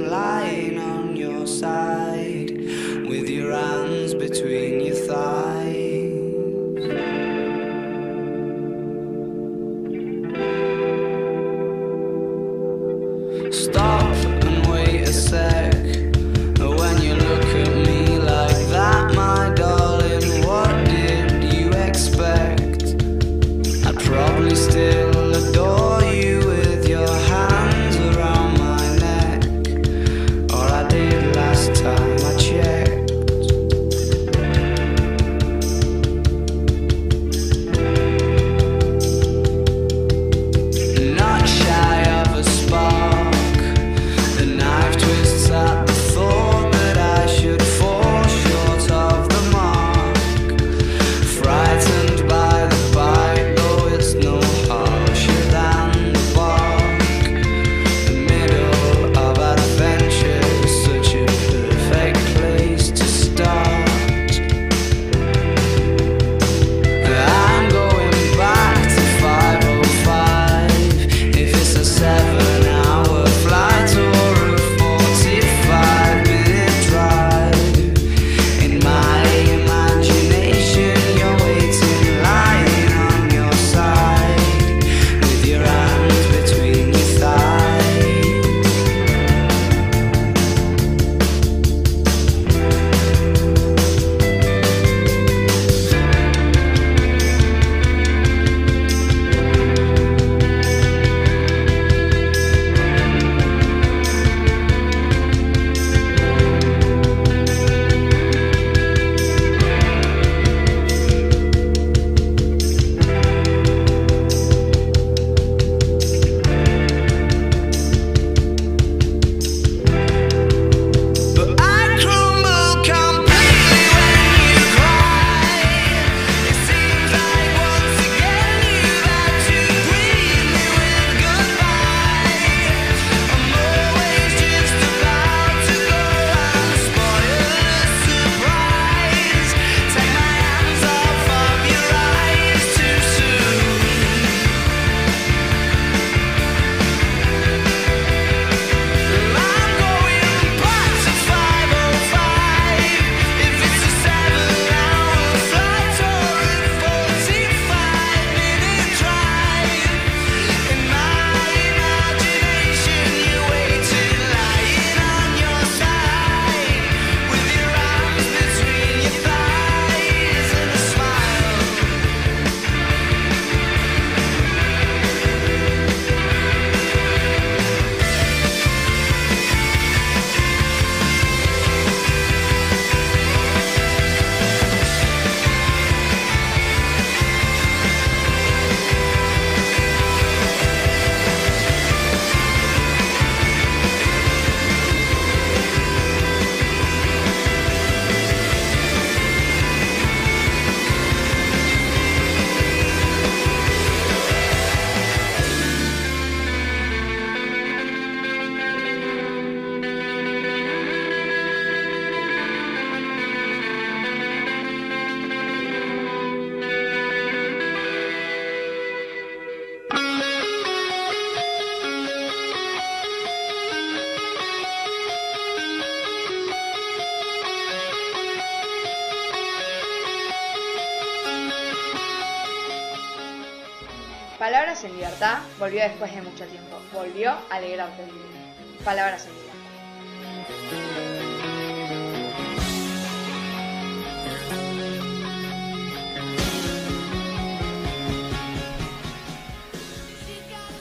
volvió después de mucho tiempo. Volvió a alegrarte el día. Palabras en libertad.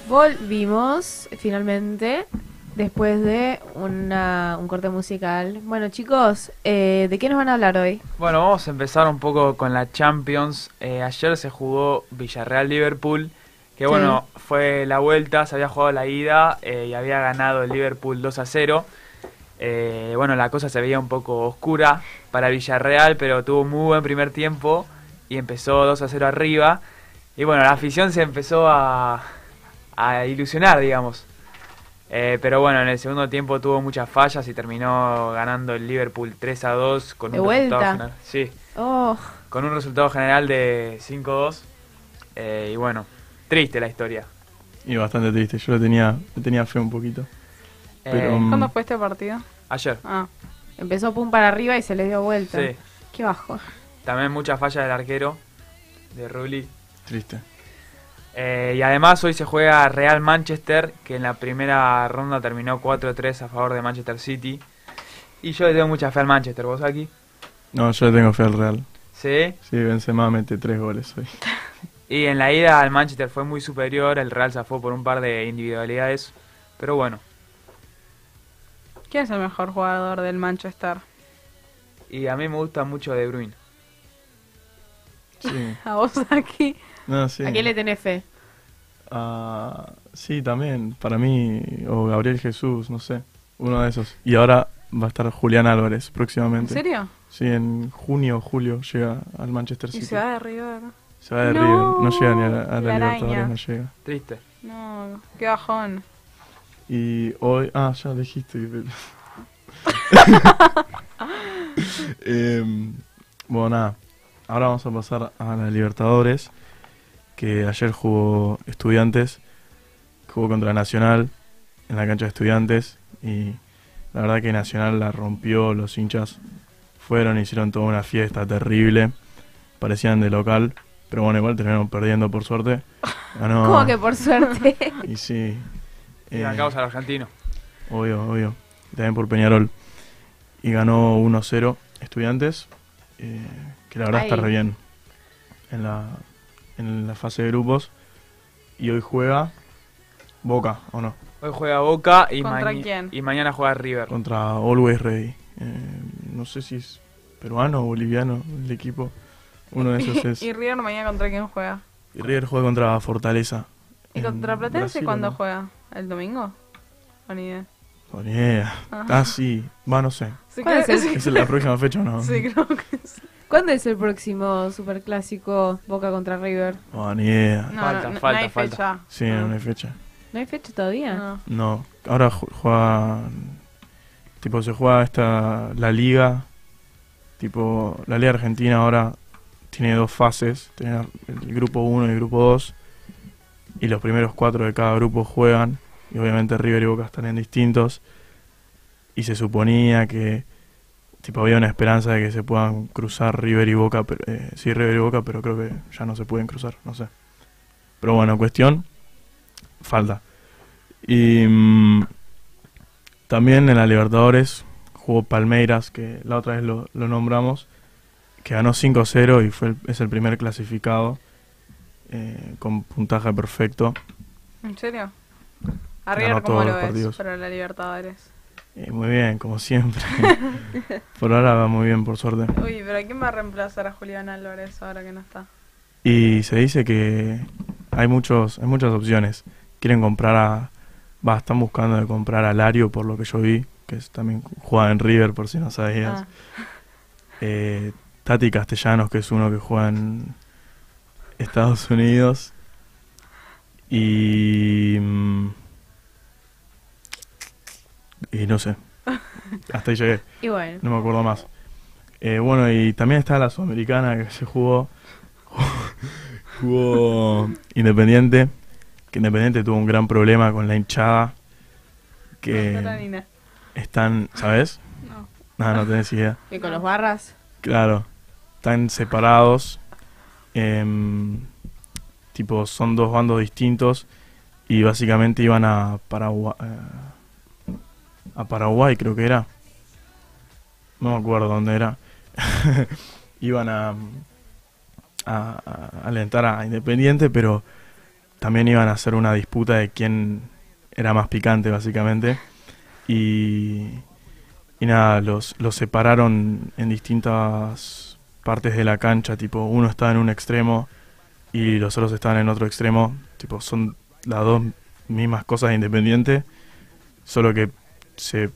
Volvimos finalmente después de una, un corte musical. Bueno chicos, eh, ¿de qué nos van a hablar hoy? Bueno, vamos a empezar un poco con la Champions. Eh, ayer se jugó Villarreal-Liverpool, que Sí. bueno, fue la vuelta, se había jugado la ida eh, y había ganado el Liverpool 2 a 0. Eh, bueno, la cosa se veía un poco oscura para Villarreal, pero tuvo un muy buen primer tiempo y empezó 2 a 0 arriba. Y bueno, la afición se empezó a, a ilusionar, digamos. Eh, pero bueno, en el segundo tiempo tuvo muchas fallas y terminó ganando el Liverpool 3 a 2 con De un resultado vuelta. general. Sí, Oh, con un resultado general de 5-2. Eh, y bueno, triste la historia. Y bastante triste, yo le tenía, le tenía fe un poquito. Pero, Eh, mm, ¿Cuándo fue este partido? Ayer. Ah, empezó pum para arriba y se le dio vuelta. Sí. Qué bajo. También muchas fallas del arquero, de Rulli. Triste. Eh, y además hoy se juega Real Manchester, que en la primera ronda terminó 4-3 a favor de Manchester City. Y yo le tengo mucha fe al Manchester, ¿vos aquí? No, yo le tengo fe al Real. Sí. Sí, Benzema mete tres goles hoy. Y en la ida al Manchester fue muy superior, el Real zafó por un par de individualidades. Pero bueno, ¿quién es el mejor jugador del Manchester? y a mí me gusta mucho De Bruyne. Sí. A vos aquí. No, sí. ¿A quién le tenés fe? Ah, sí, también. Para mí, o Gabriel Jesús, no sé. Uno de esos. Y ahora va a estar Julián Álvarez próximamente. ¿En serio? Sí, en junio o julio llega al Manchester Y City. se va de River. Se va de No, River. No llega ni a la, a la la Libertadores, araña. no llega. Triste. No, qué bajón. Y hoy. Ah, ya dijiste. que- Em, bueno, nada. Ahora vamos a pasar a la Libertadores. Que ayer jugó Estudiantes. Jugó contra Nacional en la cancha de Estudiantes. Y la verdad que Nacional la rompió. Los hinchas fueron, hicieron toda una fiesta terrible. Parecían de local. Pero bueno, igual terminaron perdiendo por suerte. Ganó- ¿Cómo que por suerte? Y sí. Y eh, a causa del argentino. Obvio, obvio. También por Peñarol. Y ganó 1-0 Estudiantes. eh, que la verdad está re bien en la, en la fase de grupos. Y hoy juega Boca, ¿o no? Hoy juega Boca y, ¿Contra maña- quién? y mañana juega River. Contra Always Ready. Eh, no sé si es peruano o boliviano el equipo. Uno de esos es. ¿Y River mañana contra quién juega? Y River juega contra Fortaleza. ¿Y contra Platense Brasil, ¿o cuándo no? juega? ¿El domingo? O ni idea. Oh. Ah, sí. Va, no sé. Sí, ¿Cuál creo- es el- ¿Es la próxima fecha o no? Sí, creo que sí. ¿Cuándo es el próximo superclásico Boca contra River? Oh, ni idea. No, Falta, no, hay falta. fecha. Sí, no hay fecha. ¿No hay fecha todavía? No. No, ahora ju- juega. Tipo, se juega esta. La liga. Tipo, la liga argentina ahora tiene dos fases: tiene el grupo 1 y el grupo 2. Y los primeros cuatro de cada grupo juegan. Y obviamente River y Boca están en distintos. Y se suponía que. Tipo, había una esperanza de que se puedan cruzar River y Boca. Pero, eh, sí, River y Boca, pero creo que ya no se pueden cruzar, no sé. Pero bueno, cuestión. Falta. Y mm, también en la Libertadores jugó Palmeiras, que la otra vez lo, lo nombramos, que ganó 5-0 y fue el- es el primer clasificado eh, con puntaje perfecto. ¿En serio? ¿A Ganó River cómo todos lo ves para la Libertadores? Eh, muy bien, como siempre. por ahora va muy bien, por suerte. Uy, pero ¿quién va a reemplazar a Julián Álvarez ahora que no está? Y se dice que hay muchos hay muchas opciones. Quieren comprar a... Va, están buscando de comprar a Lario, por lo que yo vi, que es, también juega en River, por si no sabías. Ah. Eh, Tati Castellanos, que es uno que juega en Estados Unidos. Y... mm, Y no sé. Hasta ahí llegué. Y bueno. No me acuerdo más. Eh, bueno, y también está la Sudamericana que se jugó. jugó Independiente. Que Independiente tuvo un gran problema con la hinchada. Que No, están, ¿sabes? No. Nada, no tenés idea. ¿Y con los barras? Claro, están separados. em, tipo son dos bandos distintos y básicamente iban a Paraguay, a Paraguay creo que era. No me acuerdo dónde era. iban a, a, a alentar a Independiente, pero también iban a hacer una disputa de quién era más picante básicamente. Y, y nada, los, los separaron en distintas partes de la cancha, tipo uno estaba en un extremo y los otros estaban en otro extremo, tipo son las dos mismas cosas de Independiente, solo que se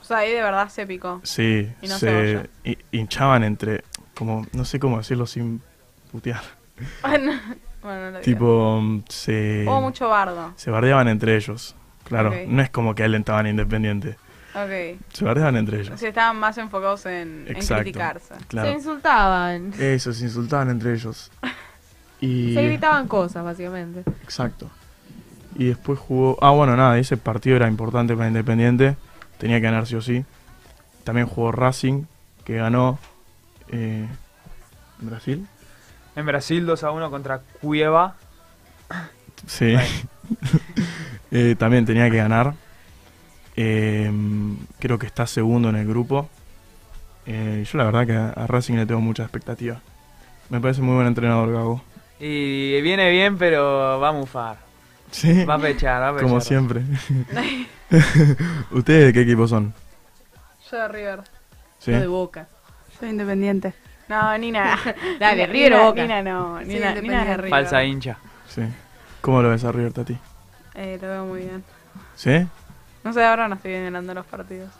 O sea, ahí de verdad se picó. Sí, no se hinchaban entre, como, no sé cómo decirlo sin putear. bueno, no lo tipo, mm, se... Hubo mucho bardo. Se bardeaban entre ellos. Claro, no es como que alentaban Independiente. Ok. Se bardeaban entre ellos. Estaban más enfocados en, en Exacto. criticarse. Claro. Se insultaban. Eso, se insultaban entre ellos. Y... Se gritaban cosas, básicamente. Exacto. Y después jugó... Ah, bueno, nada, ese partido era importante para Independiente. Tenía que ganar sí o sí. También jugó Racing, que ganó eh, en Brasil. En Brasil 2 a 1 contra Cueva. Sí. Eh, también tenía que ganar. Eh, creo que está segundo en el grupo. Eh, yo la verdad que a a Racing le tengo mucha expectativa. Me parece muy buen entrenador, Gago. Y viene bien, pero va a mufar. Sí. Va a pechar, va a pechar. Como siempre. ¿Ustedes de qué equipo son? Yo de River. ¿Sí? Yo de Boca. Soy independiente. No, Nina. Dale, River o Boca. Nina no, Sí, Nina, es de. River. Falsa hincha. Sí. ¿Cómo lo ves a River, Tati? Eh, lo veo muy bien. ¿Sí? No sé, ahora no estoy ganando los partidos.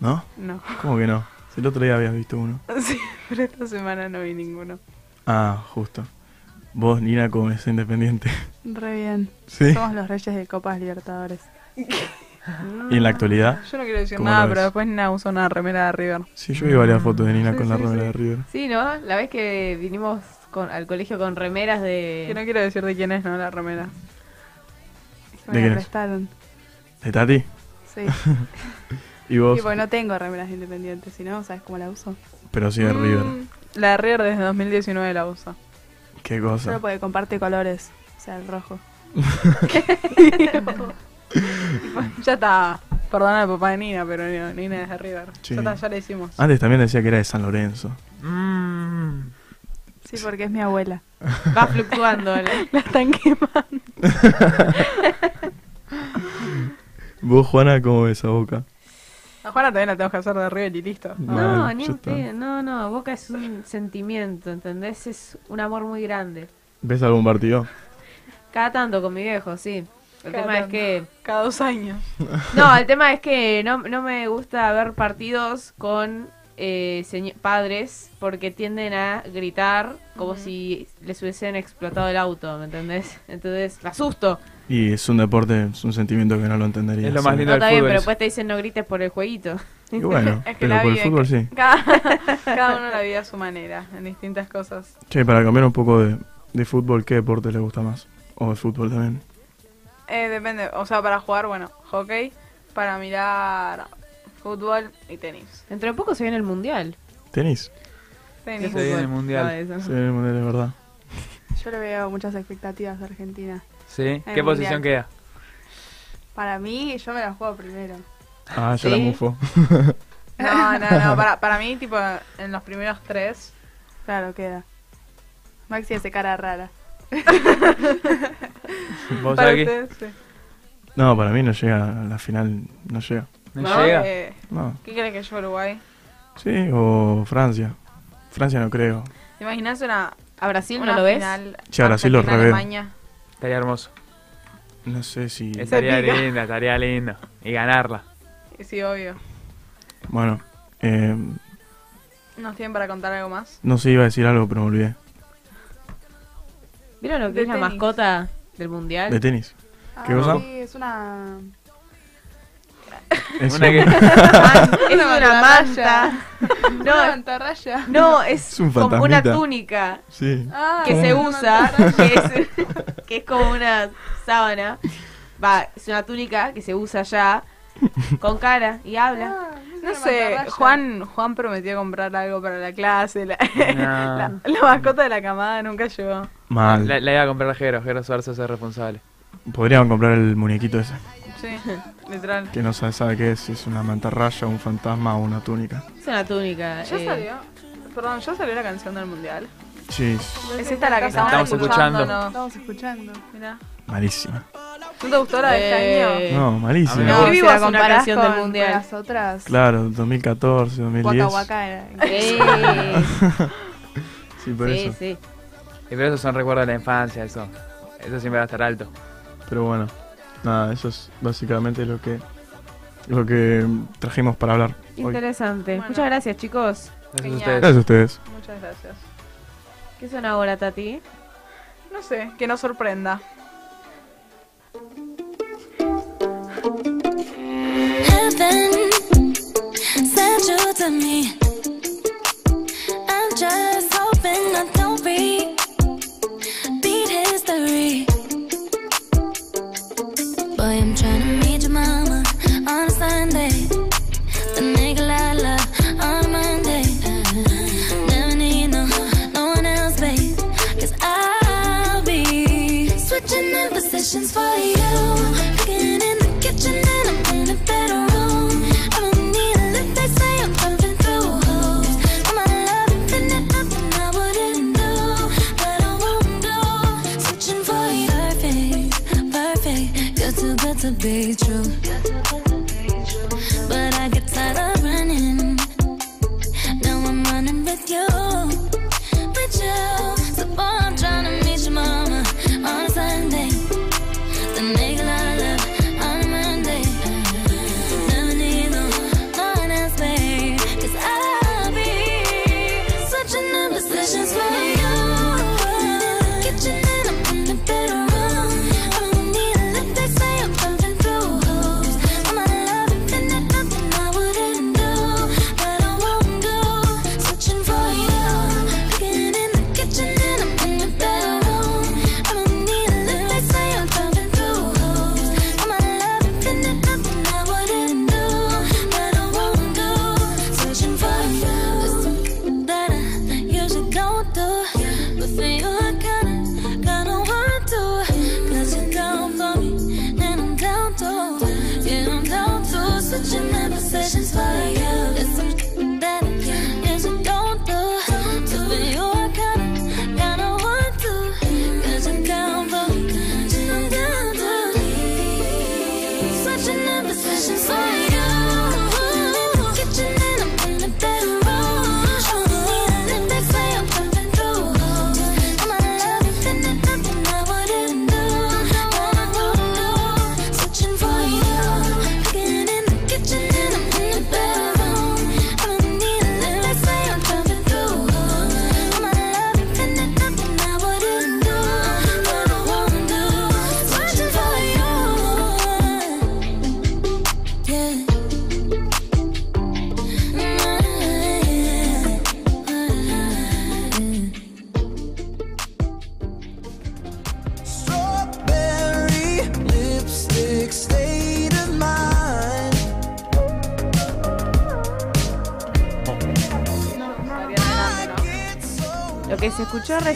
¿No? No. ¿Cómo que no? Si el otro día habías visto uno. Sí, pero esta semana no vi ninguno. Ah, justo. Vos, Nina, como es independiente. Re bien. Sí. Somos los reyes de Copas Libertadores. ¿Y en la actualidad? Yo no quiero decir ¿Cómo nada, pero después Nina usó una remera de River. Sí, yo vi varias fotos de Nina Sí, con la remera sí. de River. Sí, ¿no? La vez que vinimos con, al colegio con remeras de... Que no quiero decir de quién es, ¿no? La remera. Me ¿De quién es? prestaron. ¿De Tati? Sí. ¿Y vos? Y porque no tengo remeras independientes, si no, ¿sabes cómo la uso? Pero sí de River. Mm, La de River desde 2019 la usa. Qué cosa. Solo porque comparte colores, o sea, el rojo. ya está. Perdona al papá de Nina, pero no, Nina es de River. Sí. Ya está, ya le hicimos. Antes también decía que era de San Lorenzo. Mm. Sí, porque es mi abuela. Va fluctuando. la- La están quemando. ¿Vos, Juana, cómo ves a Boca? A Juana también la tengo que hacer de River y listo. No, Bueno, ni. No, no, Boca es un sentimiento, ¿entendés? Es un amor muy grande. ¿Ves algún partido? Cada tanto con mi viejo, sí. El Cada tema es que... Cada dos años. No, el tema es que no, no me gusta ver partidos con eh, padres porque tienden a gritar como si les hubiesen explotado el auto, ¿me entendés? Entonces, me asusto. Y es un deporte, es un sentimiento que no lo entendería. Es lo más sí. lindo No, del está bien, fútbol pero eso. después te dicen no grites por el jueguito. Y bueno, Es que pero por el fútbol sí. Cada, cada uno la vive a su manera, en distintas cosas. Che, para cambiar un poco de, de fútbol, ¿qué deporte le gusta más? O de fútbol también. Eh, depende, o sea, para jugar, bueno, hockey, para mirar fútbol y tenis. Dentro de poco se viene el mundial. ¿Tenis? Tenis. Se viene el mundial. No, eso. Sí, el mundial de verdad. Yo le veo muchas expectativas a Argentina. ¿Sí? ¿Qué posición queda? Para mí, yo me la juego primero. Ah, ya la mufo. No, no, no, para, para mí, tipo, en los primeros tres. Claro, queda. Maxi hace cara rara. ¿Vos Para ustedes, sí. no, para mí no llega a la final, no llega. ¿No, ¿No? llega? Eh, No. ¿Qué crees que yo Uruguay? Sí, o Francia. Francia no creo. ¿Te imaginas una, ¿A Brasil una no lo ves? Sí, a Brasil lo reveo. Estaría hermoso. No sé si... Estaría pica. linda, estaría lindo. Y ganarla. Sí, obvio. Bueno, eh, ¿Nos tienen para contar algo más? no sé, iba a decir algo, pero me olvidé. ¿Vieron lo que De es la tenis. mascota del mundial? ¿De tenis? ¿Qué Ah, cosa? Sí, es una... Es Una un- que- es una manta. Una No, es, Es un como una túnica Sí. Ah, que se una usa, que es, que es como una sábana. Va, es una túnica que se usa ya con cara y habla. Ah, No una sé, mantarraya. Juan, Juan prometió comprar algo para la clase. La, No. la, la mascota de la camada nunca llegó. Mal. La, la iba a comprar Jero, Jero Suárez es responsable. Podrían comprar el muñequito ese. Sí, literal. Que no se sabe qué es, si es una mantarraya, un fantasma o una túnica. Es una túnica. Ya eh, salió. Perdón, ya salió la canción del mundial. Sí, Es esta la que estamos, Estamos escuchando. No. Estamos escuchando. Mirá. malísima. ¿No te gustó la de este Eh, año? No, malísima. No, si la con, del mundial. con las otras. Claro, 2014, 2010. Waka Waka era. Sí, Sí, por sí, eso. sí. Y pero esos son recuerdos de la infancia, eso. Eso siempre va a estar alto. Pero bueno, nada, eso es básicamente lo que lo que trajimos para hablar hoy. Interesante. Bueno. Muchas gracias, chicos. Gracias a ustedes. Gracias a ustedes. Muchas gracias. ¿Qué suena ahora, Tati? No sé, que nos sorprenda. Heaven sent you to me.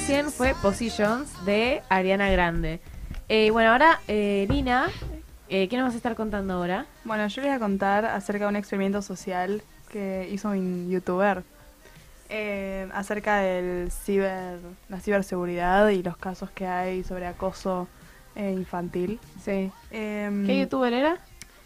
Recién fue Positions de Ariana Grande. Eh, bueno, ahora, eh, Lina, eh, ¿qué nos vas a estar contando ahora? Bueno, yo les voy a contar acerca de un experimento social que hizo un youtuber eh, acerca del ciber, la ciberseguridad y los casos que hay sobre acoso infantil. Sí. Em, ¿Qué youtuber era?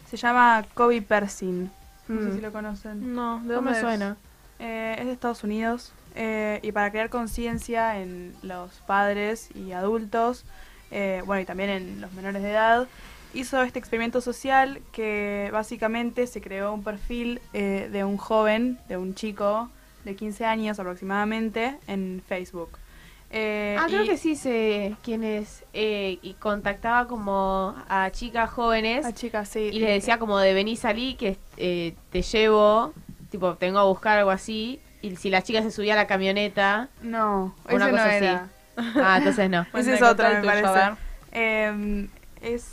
Se llama Kobe Persin. No sé Mm. si lo conocen. No, ¿de dónde me suena. Es de Estados Unidos eh, y para crear conciencia en los padres y adultos, eh, bueno, y también en los menores de edad, hizo este experimento social que básicamente se creó un perfil eh, de un joven, de un chico de 15 años aproximadamente, en Facebook. Eh, ah, creo y- que sí sé quién es. eh, y contactaba como a chicas jóvenes. A chicas, sí. Y les decía como de venir salí que eh, te llevo, tipo, tengo a buscar algo así. Y si la chica se subía a la camioneta. No, una ese no cosa era. así. Ah, entonces no. Ese es otro, me parece. ver. Eh, es,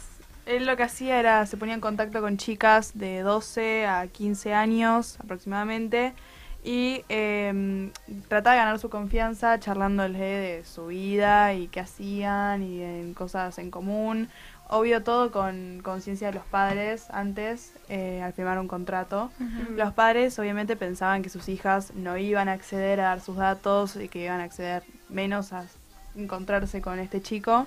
él lo que hacía era, se ponía en contacto con chicas de 12 a 15 años aproximadamente y eh, trataba de ganar su confianza charlándole de su vida y qué hacían y en cosas en común. Obvio todo con conciencia de los padres antes, eh, al firmar un contrato. Los padres obviamente pensaban que sus hijas no iban a acceder a dar sus datos y que iban a acceder menos a encontrarse con este chico.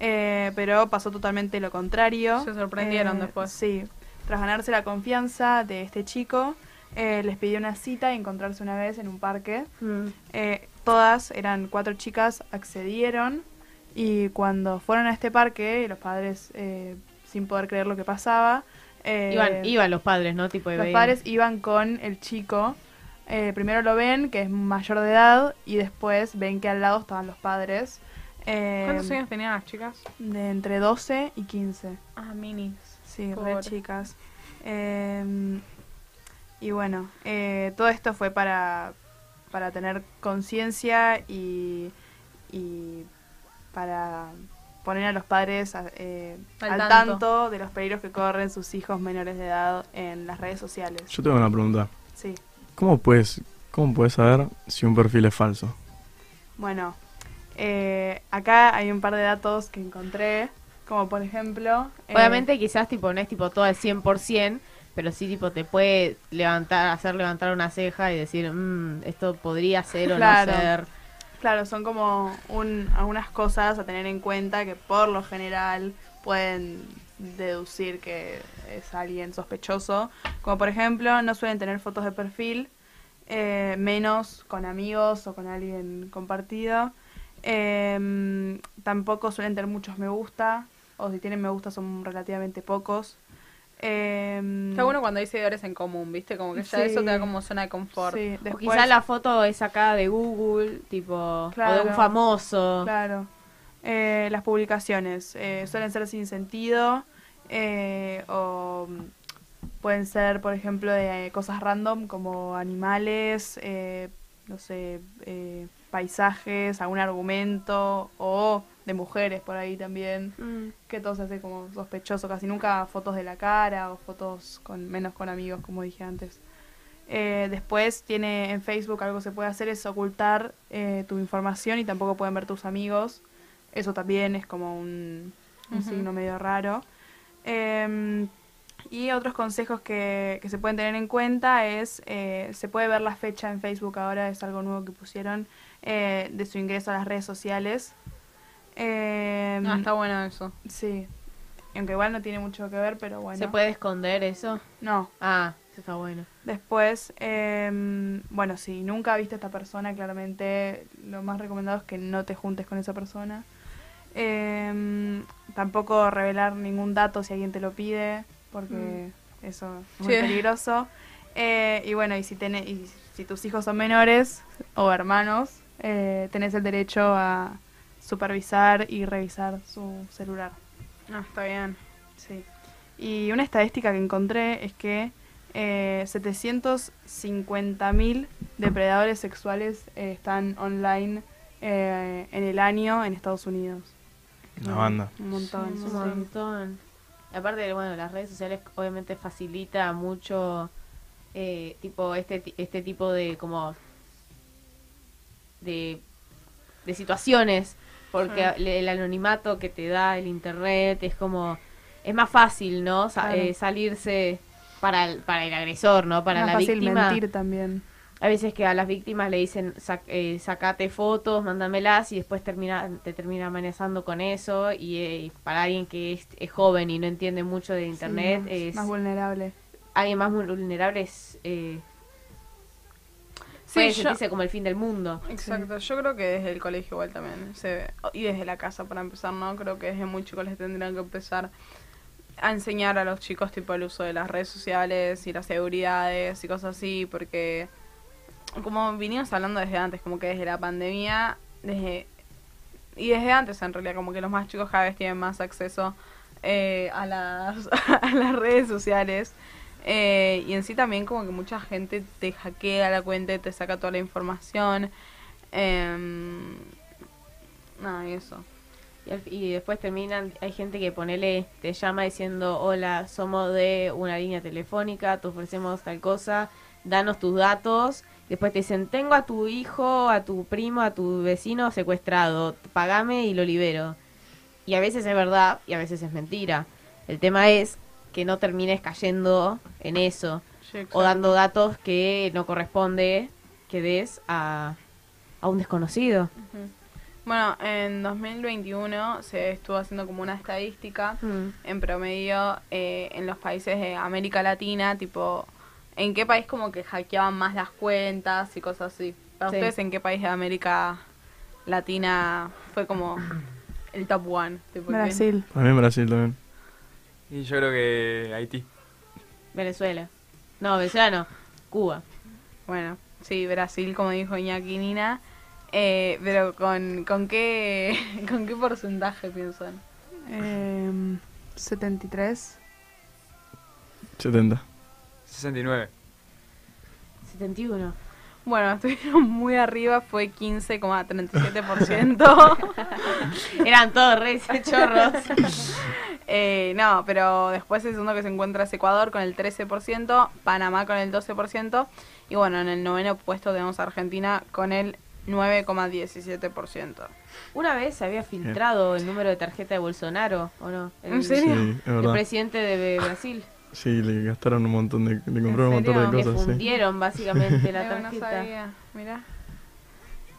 Eh, pero pasó totalmente lo contrario. Se sorprendieron Eh, después. Sí. Tras ganarse la confianza de este chico, eh, les pidió una cita y encontrarse una vez en un parque. Eh, todas, eran cuatro chicas, accedieron y cuando fueron a este parque, los padres, eh, sin poder creer lo que pasaba, eh, Iban, iban los padres, ¿no? Tipo de los veían. padres iban con el chico. Eh, primero lo ven, que es mayor de edad, y después ven que al lado estaban los padres. Eh, ¿Cuántos años tenían las chicas? De entre 12 y 15. Ah, minis. Sí, re Pobre. chicas. Eh, y bueno, eh, todo esto fue para, para tener conciencia y, y para poner a los padres a- eh, Al al, tanto. tanto. de los peligros que corren sus hijos menores de edad en las redes sociales. Yo tengo una pregunta. Sí. ¿Cómo puedes, cómo puedes saber si un perfil es falso? Bueno, eh, acá hay un par de datos que encontré, como por ejemplo... eh, Obviamente quizás tipo no es tipo todo al 100%, pero sí tipo te puede levantar, hacer levantar una ceja y decir, "Mm, esto podría ser o Claro. no ser. Claro, son como un, algunas cosas a tener en cuenta que por lo general pueden deducir que es alguien sospechoso. Como por ejemplo, no suelen tener fotos de perfil, eh, menos con amigos o con alguien compartido. Em, tampoco suelen tener muchos me gusta, o si tienen me gusta son relativamente pocos. Em, Está bueno cuando hay seguidores en común, ¿viste? Como que ya Sí. eso te da como zona de confort. Sí, O quizás la foto es sacada de Google, tipo, o de Claro. un famoso. Claro. Eh, las publicaciones eh, suelen ser sin sentido eh, o mm, pueden ser, por ejemplo, de cosas random como animales, eh, no sé, eh, paisajes, algún argumento o de mujeres por ahí también, que todo se hace como sospechoso, casi nunca fotos de la cara o fotos con menos con amigos, como dije antes. Eh, después tiene en Facebook algo que se puede hacer es ocultar eh, tu información y tampoco pueden ver tus amigos. Eso también es como un, signo medio raro. Eh, y otros consejos que, que se pueden tener en cuenta es, eh, se puede ver la fecha en Facebook ahora, es algo nuevo que pusieron, eh, de su ingreso a las redes sociales. Eh, Ah, está bueno eso. Sí, aunque igual no tiene mucho que ver, pero bueno. ¿Se puede esconder eso? No. Ah, eso está bueno. Después, em, bueno, si nunca viste a esta persona, claramente lo más recomendado es que no te juntes con esa persona. Em, tampoco revelar ningún dato si alguien te lo pide, porque eso es muy Sí. peligroso. Eh, y bueno, y si, tenés, y si tus hijos son menores o hermanos, eh, tenés el derecho a supervisar y revisar su celular. Ah, está bien. Sí. Y una estadística que encontré es que eh, 750.000 depredadores sexuales eh, están online eh, en el año en Estados Unidos. Una banda. Un montón. Sí, un montón. Aparte, bueno, las redes sociales obviamente facilita mucho, eh, tipo, este, este tipo de, como, de, de situaciones, porque el, el anonimato que te da el internet es como, es más fácil, ¿no? Sa- Claro. eh, salirse para el, para el agresor, ¿no? Para Más la fácil víctima. mentir también. Hay veces que a las víctimas le dicen, "Sac- eh, sacate fotos, mándamelas y después termina, te termina amenazando con eso. Y eh, para alguien que es, es joven y no entiende mucho de internet, más- es más vulnerable. Alguien más vulnerable es... Eh, Sí, puede yo- sentirse como el fin del mundo. Exacto, yo creo que desde el colegio igual también se ve- y desde la casa para empezar, ¿no? Creo que desde muy chicos les tendrían que empezar a enseñar a los chicos tipo el uso de las redes sociales y las seguridades y cosas así, porque como vinimos hablando desde antes, como que desde la pandemia, desde y desde antes en realidad, como que los más chicos cada vez tienen más acceso eh, a, las, a las redes sociales. Eh, y en sí también como que mucha gente te hackea la cuenta y te saca toda la información. Em, nada, y eso. Y, y después terminan, hay gente que ponele, te llama diciendo, hola, somos de una línea telefónica, te ofrecemos tal cosa, danos tus datos Después te dicen, tengo a tu hijo, a tu primo, a tu vecino secuestrado, pagame y lo libero. Y a veces es verdad y a veces es mentira. El tema es que no termines cayendo en eso Sí, o dando datos que no corresponde que des a, a un desconocido. Ujú. Bueno, en 2021 se estuvo haciendo como una estadística Mm. en promedio eh, en los países de América Latina, tipo, en qué país como que hackeaban más las cuentas y cosas así. Para Sí. ustedes, ¿en qué país de América Latina fue como el top one? Tipo, ¿qué? Para mí en Brasil también. Y yo creo que Haití. Venezuela. No, Venezuela no. Cuba. Bueno, sí, Brasil, como dijo Iñaki Nina. Eh, pero con, con qué con qué porcentaje piensan? Em, 73. 69. 71. Bueno, estuvieron muy arriba, fue 15,37%. Eran todos re chorros. Eh, no, pero después el segundo que se encuentra es Ecuador con el 13%, Panamá con el 12%, y bueno, en el noveno puesto tenemos a Argentina con el 9,17%. Una vez se había filtrado el número de tarjeta de Bolsonaro, ¿o no? El- ¿En serio? Sí, el presidente de Brasil. Sí, le gastaron un montón de. Le compraron un montón de Le cosas, sí. fundieron básicamente la no tarjeta. sabía, mirá.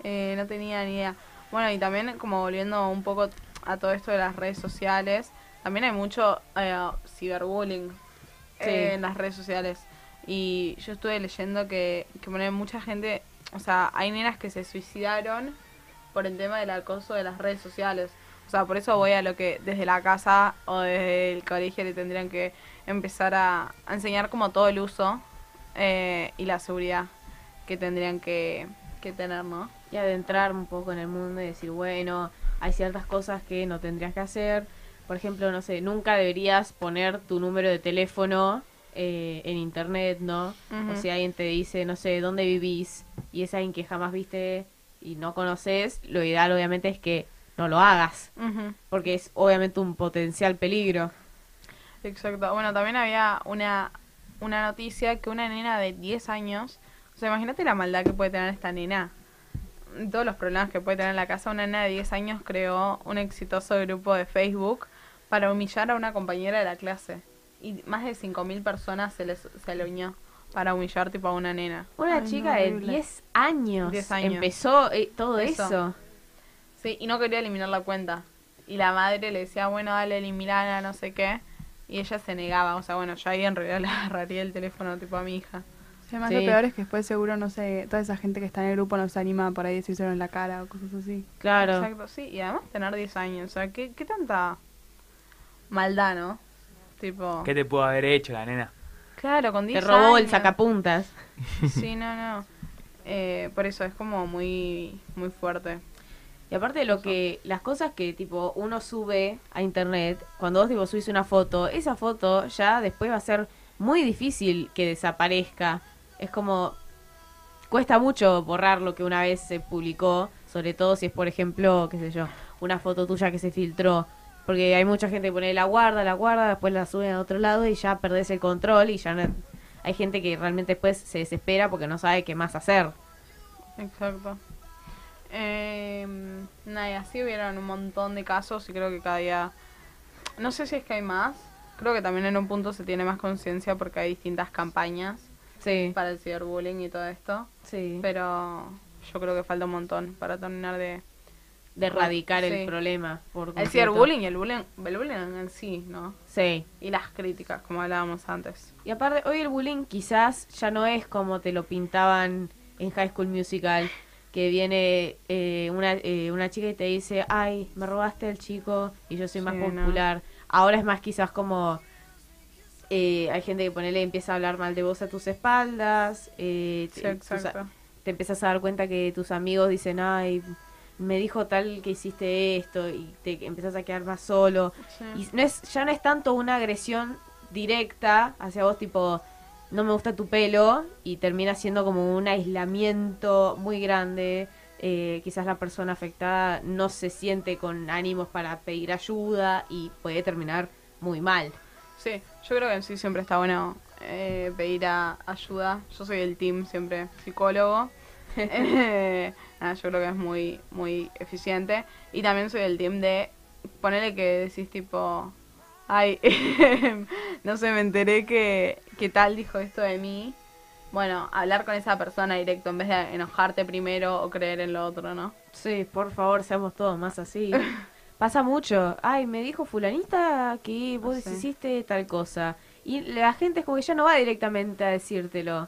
Eh, no tenía ni idea. Bueno, y también como volviendo un poco a todo esto de las redes sociales, también hay mucho eh, ciberbullying Sí. eh, en las redes sociales. Y yo estuve leyendo que, que pone mucha gente, o sea, hay nenas que se suicidaron por el tema del acoso de las redes sociales. O sea, por eso voy a lo que desde la casa o desde el colegio le tendrían que empezar a, a enseñar como todo el uso eh, y la seguridad que tendrían que, que tener, ¿no? Y adentrar un poco en el mundo y decir, bueno, hay ciertas cosas que no tendrías que hacer. Por ejemplo, no sé, nunca deberías poner tu número de teléfono eh, en internet, ¿no? O si alguien te dice, no sé, dónde vivís y es alguien que jamás viste y no conoces, lo ideal obviamente es que no lo hagas. Ujú. Porque es obviamente un potencial peligro. Exacto. Bueno, también había una, una noticia que una nena de 10 años, o sea, imagínate la maldad que puede tener esta nena, todos los problemas que puede tener en la casa, una nena de 10 años creó un exitoso grupo de Facebook para humillar a una compañera de la clase. Y más de 5.000 personas se, les, se le unió para humillar tipo a una nena. Una Ay, chica no, de horrible. 10 años, 10 años. empezó eh, todo Eso. eso. Sí, y no quería eliminar la cuenta. Y la madre le decía, bueno, dale, eliminala, no sé qué. Y ella se negaba. O sea, bueno, yo ahí en realidad le agarraría el teléfono tipo a mi hija. Además Sí. lo peor es que después seguro, no sé, toda esa gente que está en el grupo no se anima por ahí a decírselo en la cara o cosas así. Claro. Exacto, sí. Y además tener 10 años. O sea, ¿qué, qué tanta maldad, no? Tipo... ¿Qué te pudo haber hecho la nena? Claro, con 10 Te robó el sacapuntas. Sí, no, no. Eh, por eso es como muy, muy fuerte. Y aparte de lo que, las cosas que tipo uno sube a internet, cuando vos tipo subís una foto, esa foto ya después va a ser muy difícil que desaparezca. Es como, cuesta mucho borrar lo que una vez se publicó, sobre todo si es por ejemplo, qué sé yo, una foto tuya que se filtró. Porque hay mucha gente que pone la guarda, la guarda, después la sube a otro lado y ya perdés el control y ya no... Hay gente que realmente después se desespera porque no sabe qué más hacer. Exacto. Eh, nada, y así hubieron un montón de casos y creo que cada día... No sé si es que hay más. Creo que también en un punto se tiene más conciencia porque hay distintas campañas sí. para el ciberbullying y todo esto. Sí. Pero yo creo que falta un montón para terminar de... De erradicar el problema. Por El ciberbullying y el bullying, el bullying en sí, ¿no? Sí. Y las críticas, como hablábamos antes. Y aparte, hoy el bullying quizás ya no es como te lo pintaban en High School Musical, que viene eh, una, eh, una chica y te dice, ay, me robaste al chico y yo soy más Sí, no. popular. Ahora es más quizás como... eh, hay gente que ponele empieza a hablar mal de vos a tus espaldas. eh, Sí, te- tus empiezas a dar cuenta que tus amigos dicen, ay, me dijo tal que hiciste esto y te empiezas a quedar más solo. Sí. Y no es, ya no es tanto una agresión directa hacia vos, tipo, no me gusta tu pelo, y termina siendo como un aislamiento muy grande. Eh, quizás la persona afectada no se siente con ánimos para pedir ayuda y puede terminar muy mal. Sí, yo creo que en sí siempre está bueno eh, pedir a- ayuda. Yo soy del team siempre psicólogo. Eh, nada, yo creo que es muy, muy eficiente. Y también soy del team de ponerle que decís tipo, ay, no sé, me enteré que, que tal dijo esto de mí. Bueno, hablar con esa persona directo en vez de enojarte primero o creer en lo otro, ¿no? Sí, por favor, seamos todos más así. Pasa mucho. Ay, me dijo fulanita que vos Sí. hiciste tal cosa. Y la gente es como que ya no va directamente a decírtelo.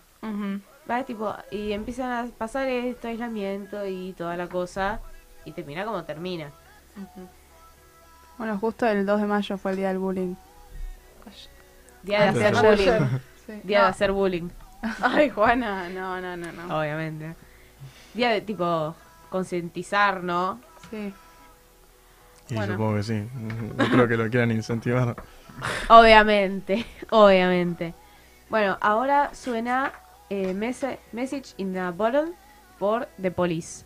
Va tipo, y empiezan a pasar esto, aislamiento y toda la cosa. Y termina como termina. Bueno, justo el 2 de mayo fue el día del bullying. Día de hacer bullying. Sí. Día de No. hacer bullying. Ay, Juana, no, no, no, no. Obviamente. Día de tipo concientizar, ¿no? Sí. Y Bueno. supongo que sí. No creo que lo quieran incentivar. Obviamente, obviamente. Bueno, ahora suena eh, Messa- Message in a Bottle por The Police.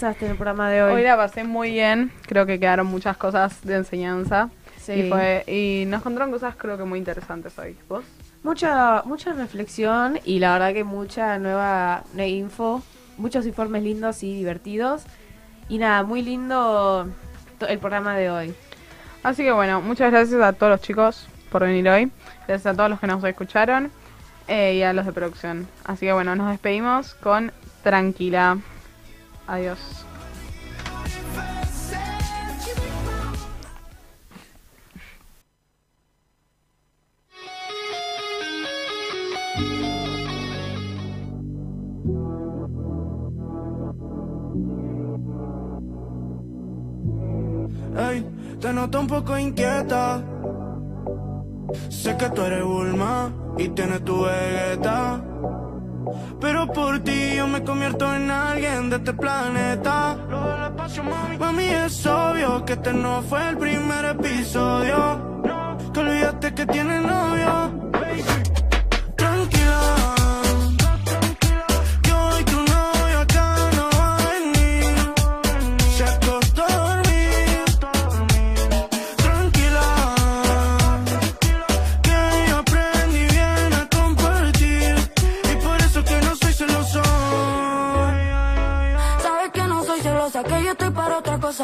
pasaste en el programa de hoy? Hoy la pasé muy bien, creo que quedaron muchas cosas de enseñanza. Sí. Y, fue, y nos contaron cosas creo que muy interesantes hoy. ¿Vos? Mucha, mucha reflexión y la verdad que mucha nueva, info, muchos informes lindos y divertidos. Y nada, muy lindo el programa de hoy. Así que bueno, muchas gracias a todos los chicos por venir hoy. Gracias a todos los que nos escucharon eh, y a los de producción. Así que bueno, nos despedimos con Tranquila. Adiós. Ey, te noto un poco inquieta. Sé que tú eres Bulma y tienes tu vegeta. Pero por ti yo me convierto en alguien de este planeta. Mami, es obvio que este no fue el primer episodio. Que olvidaste que tienes novio.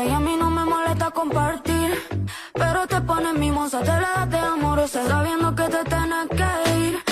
y a mí no me molesta compartir. Pero te pones mimosa, te la das de amorosa, sabiendo que te tienes que ir.